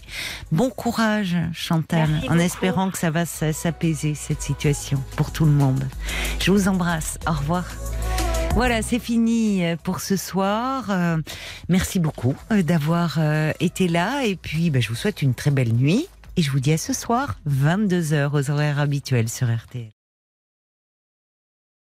Bon courage, Chantal, Merci en beaucoup. espérant que ça va s'apaiser, cette situation, pour tout le monde. Je vous embrasse. Au revoir. Voilà, c'est fini euh, pour ce soir. Euh, merci beaucoup euh, d'avoir euh, été là. Et puis, bah, je vous souhaite une très belle nuit. Et je vous dis à ce soir, 22h aux horaires habituels sur RTL.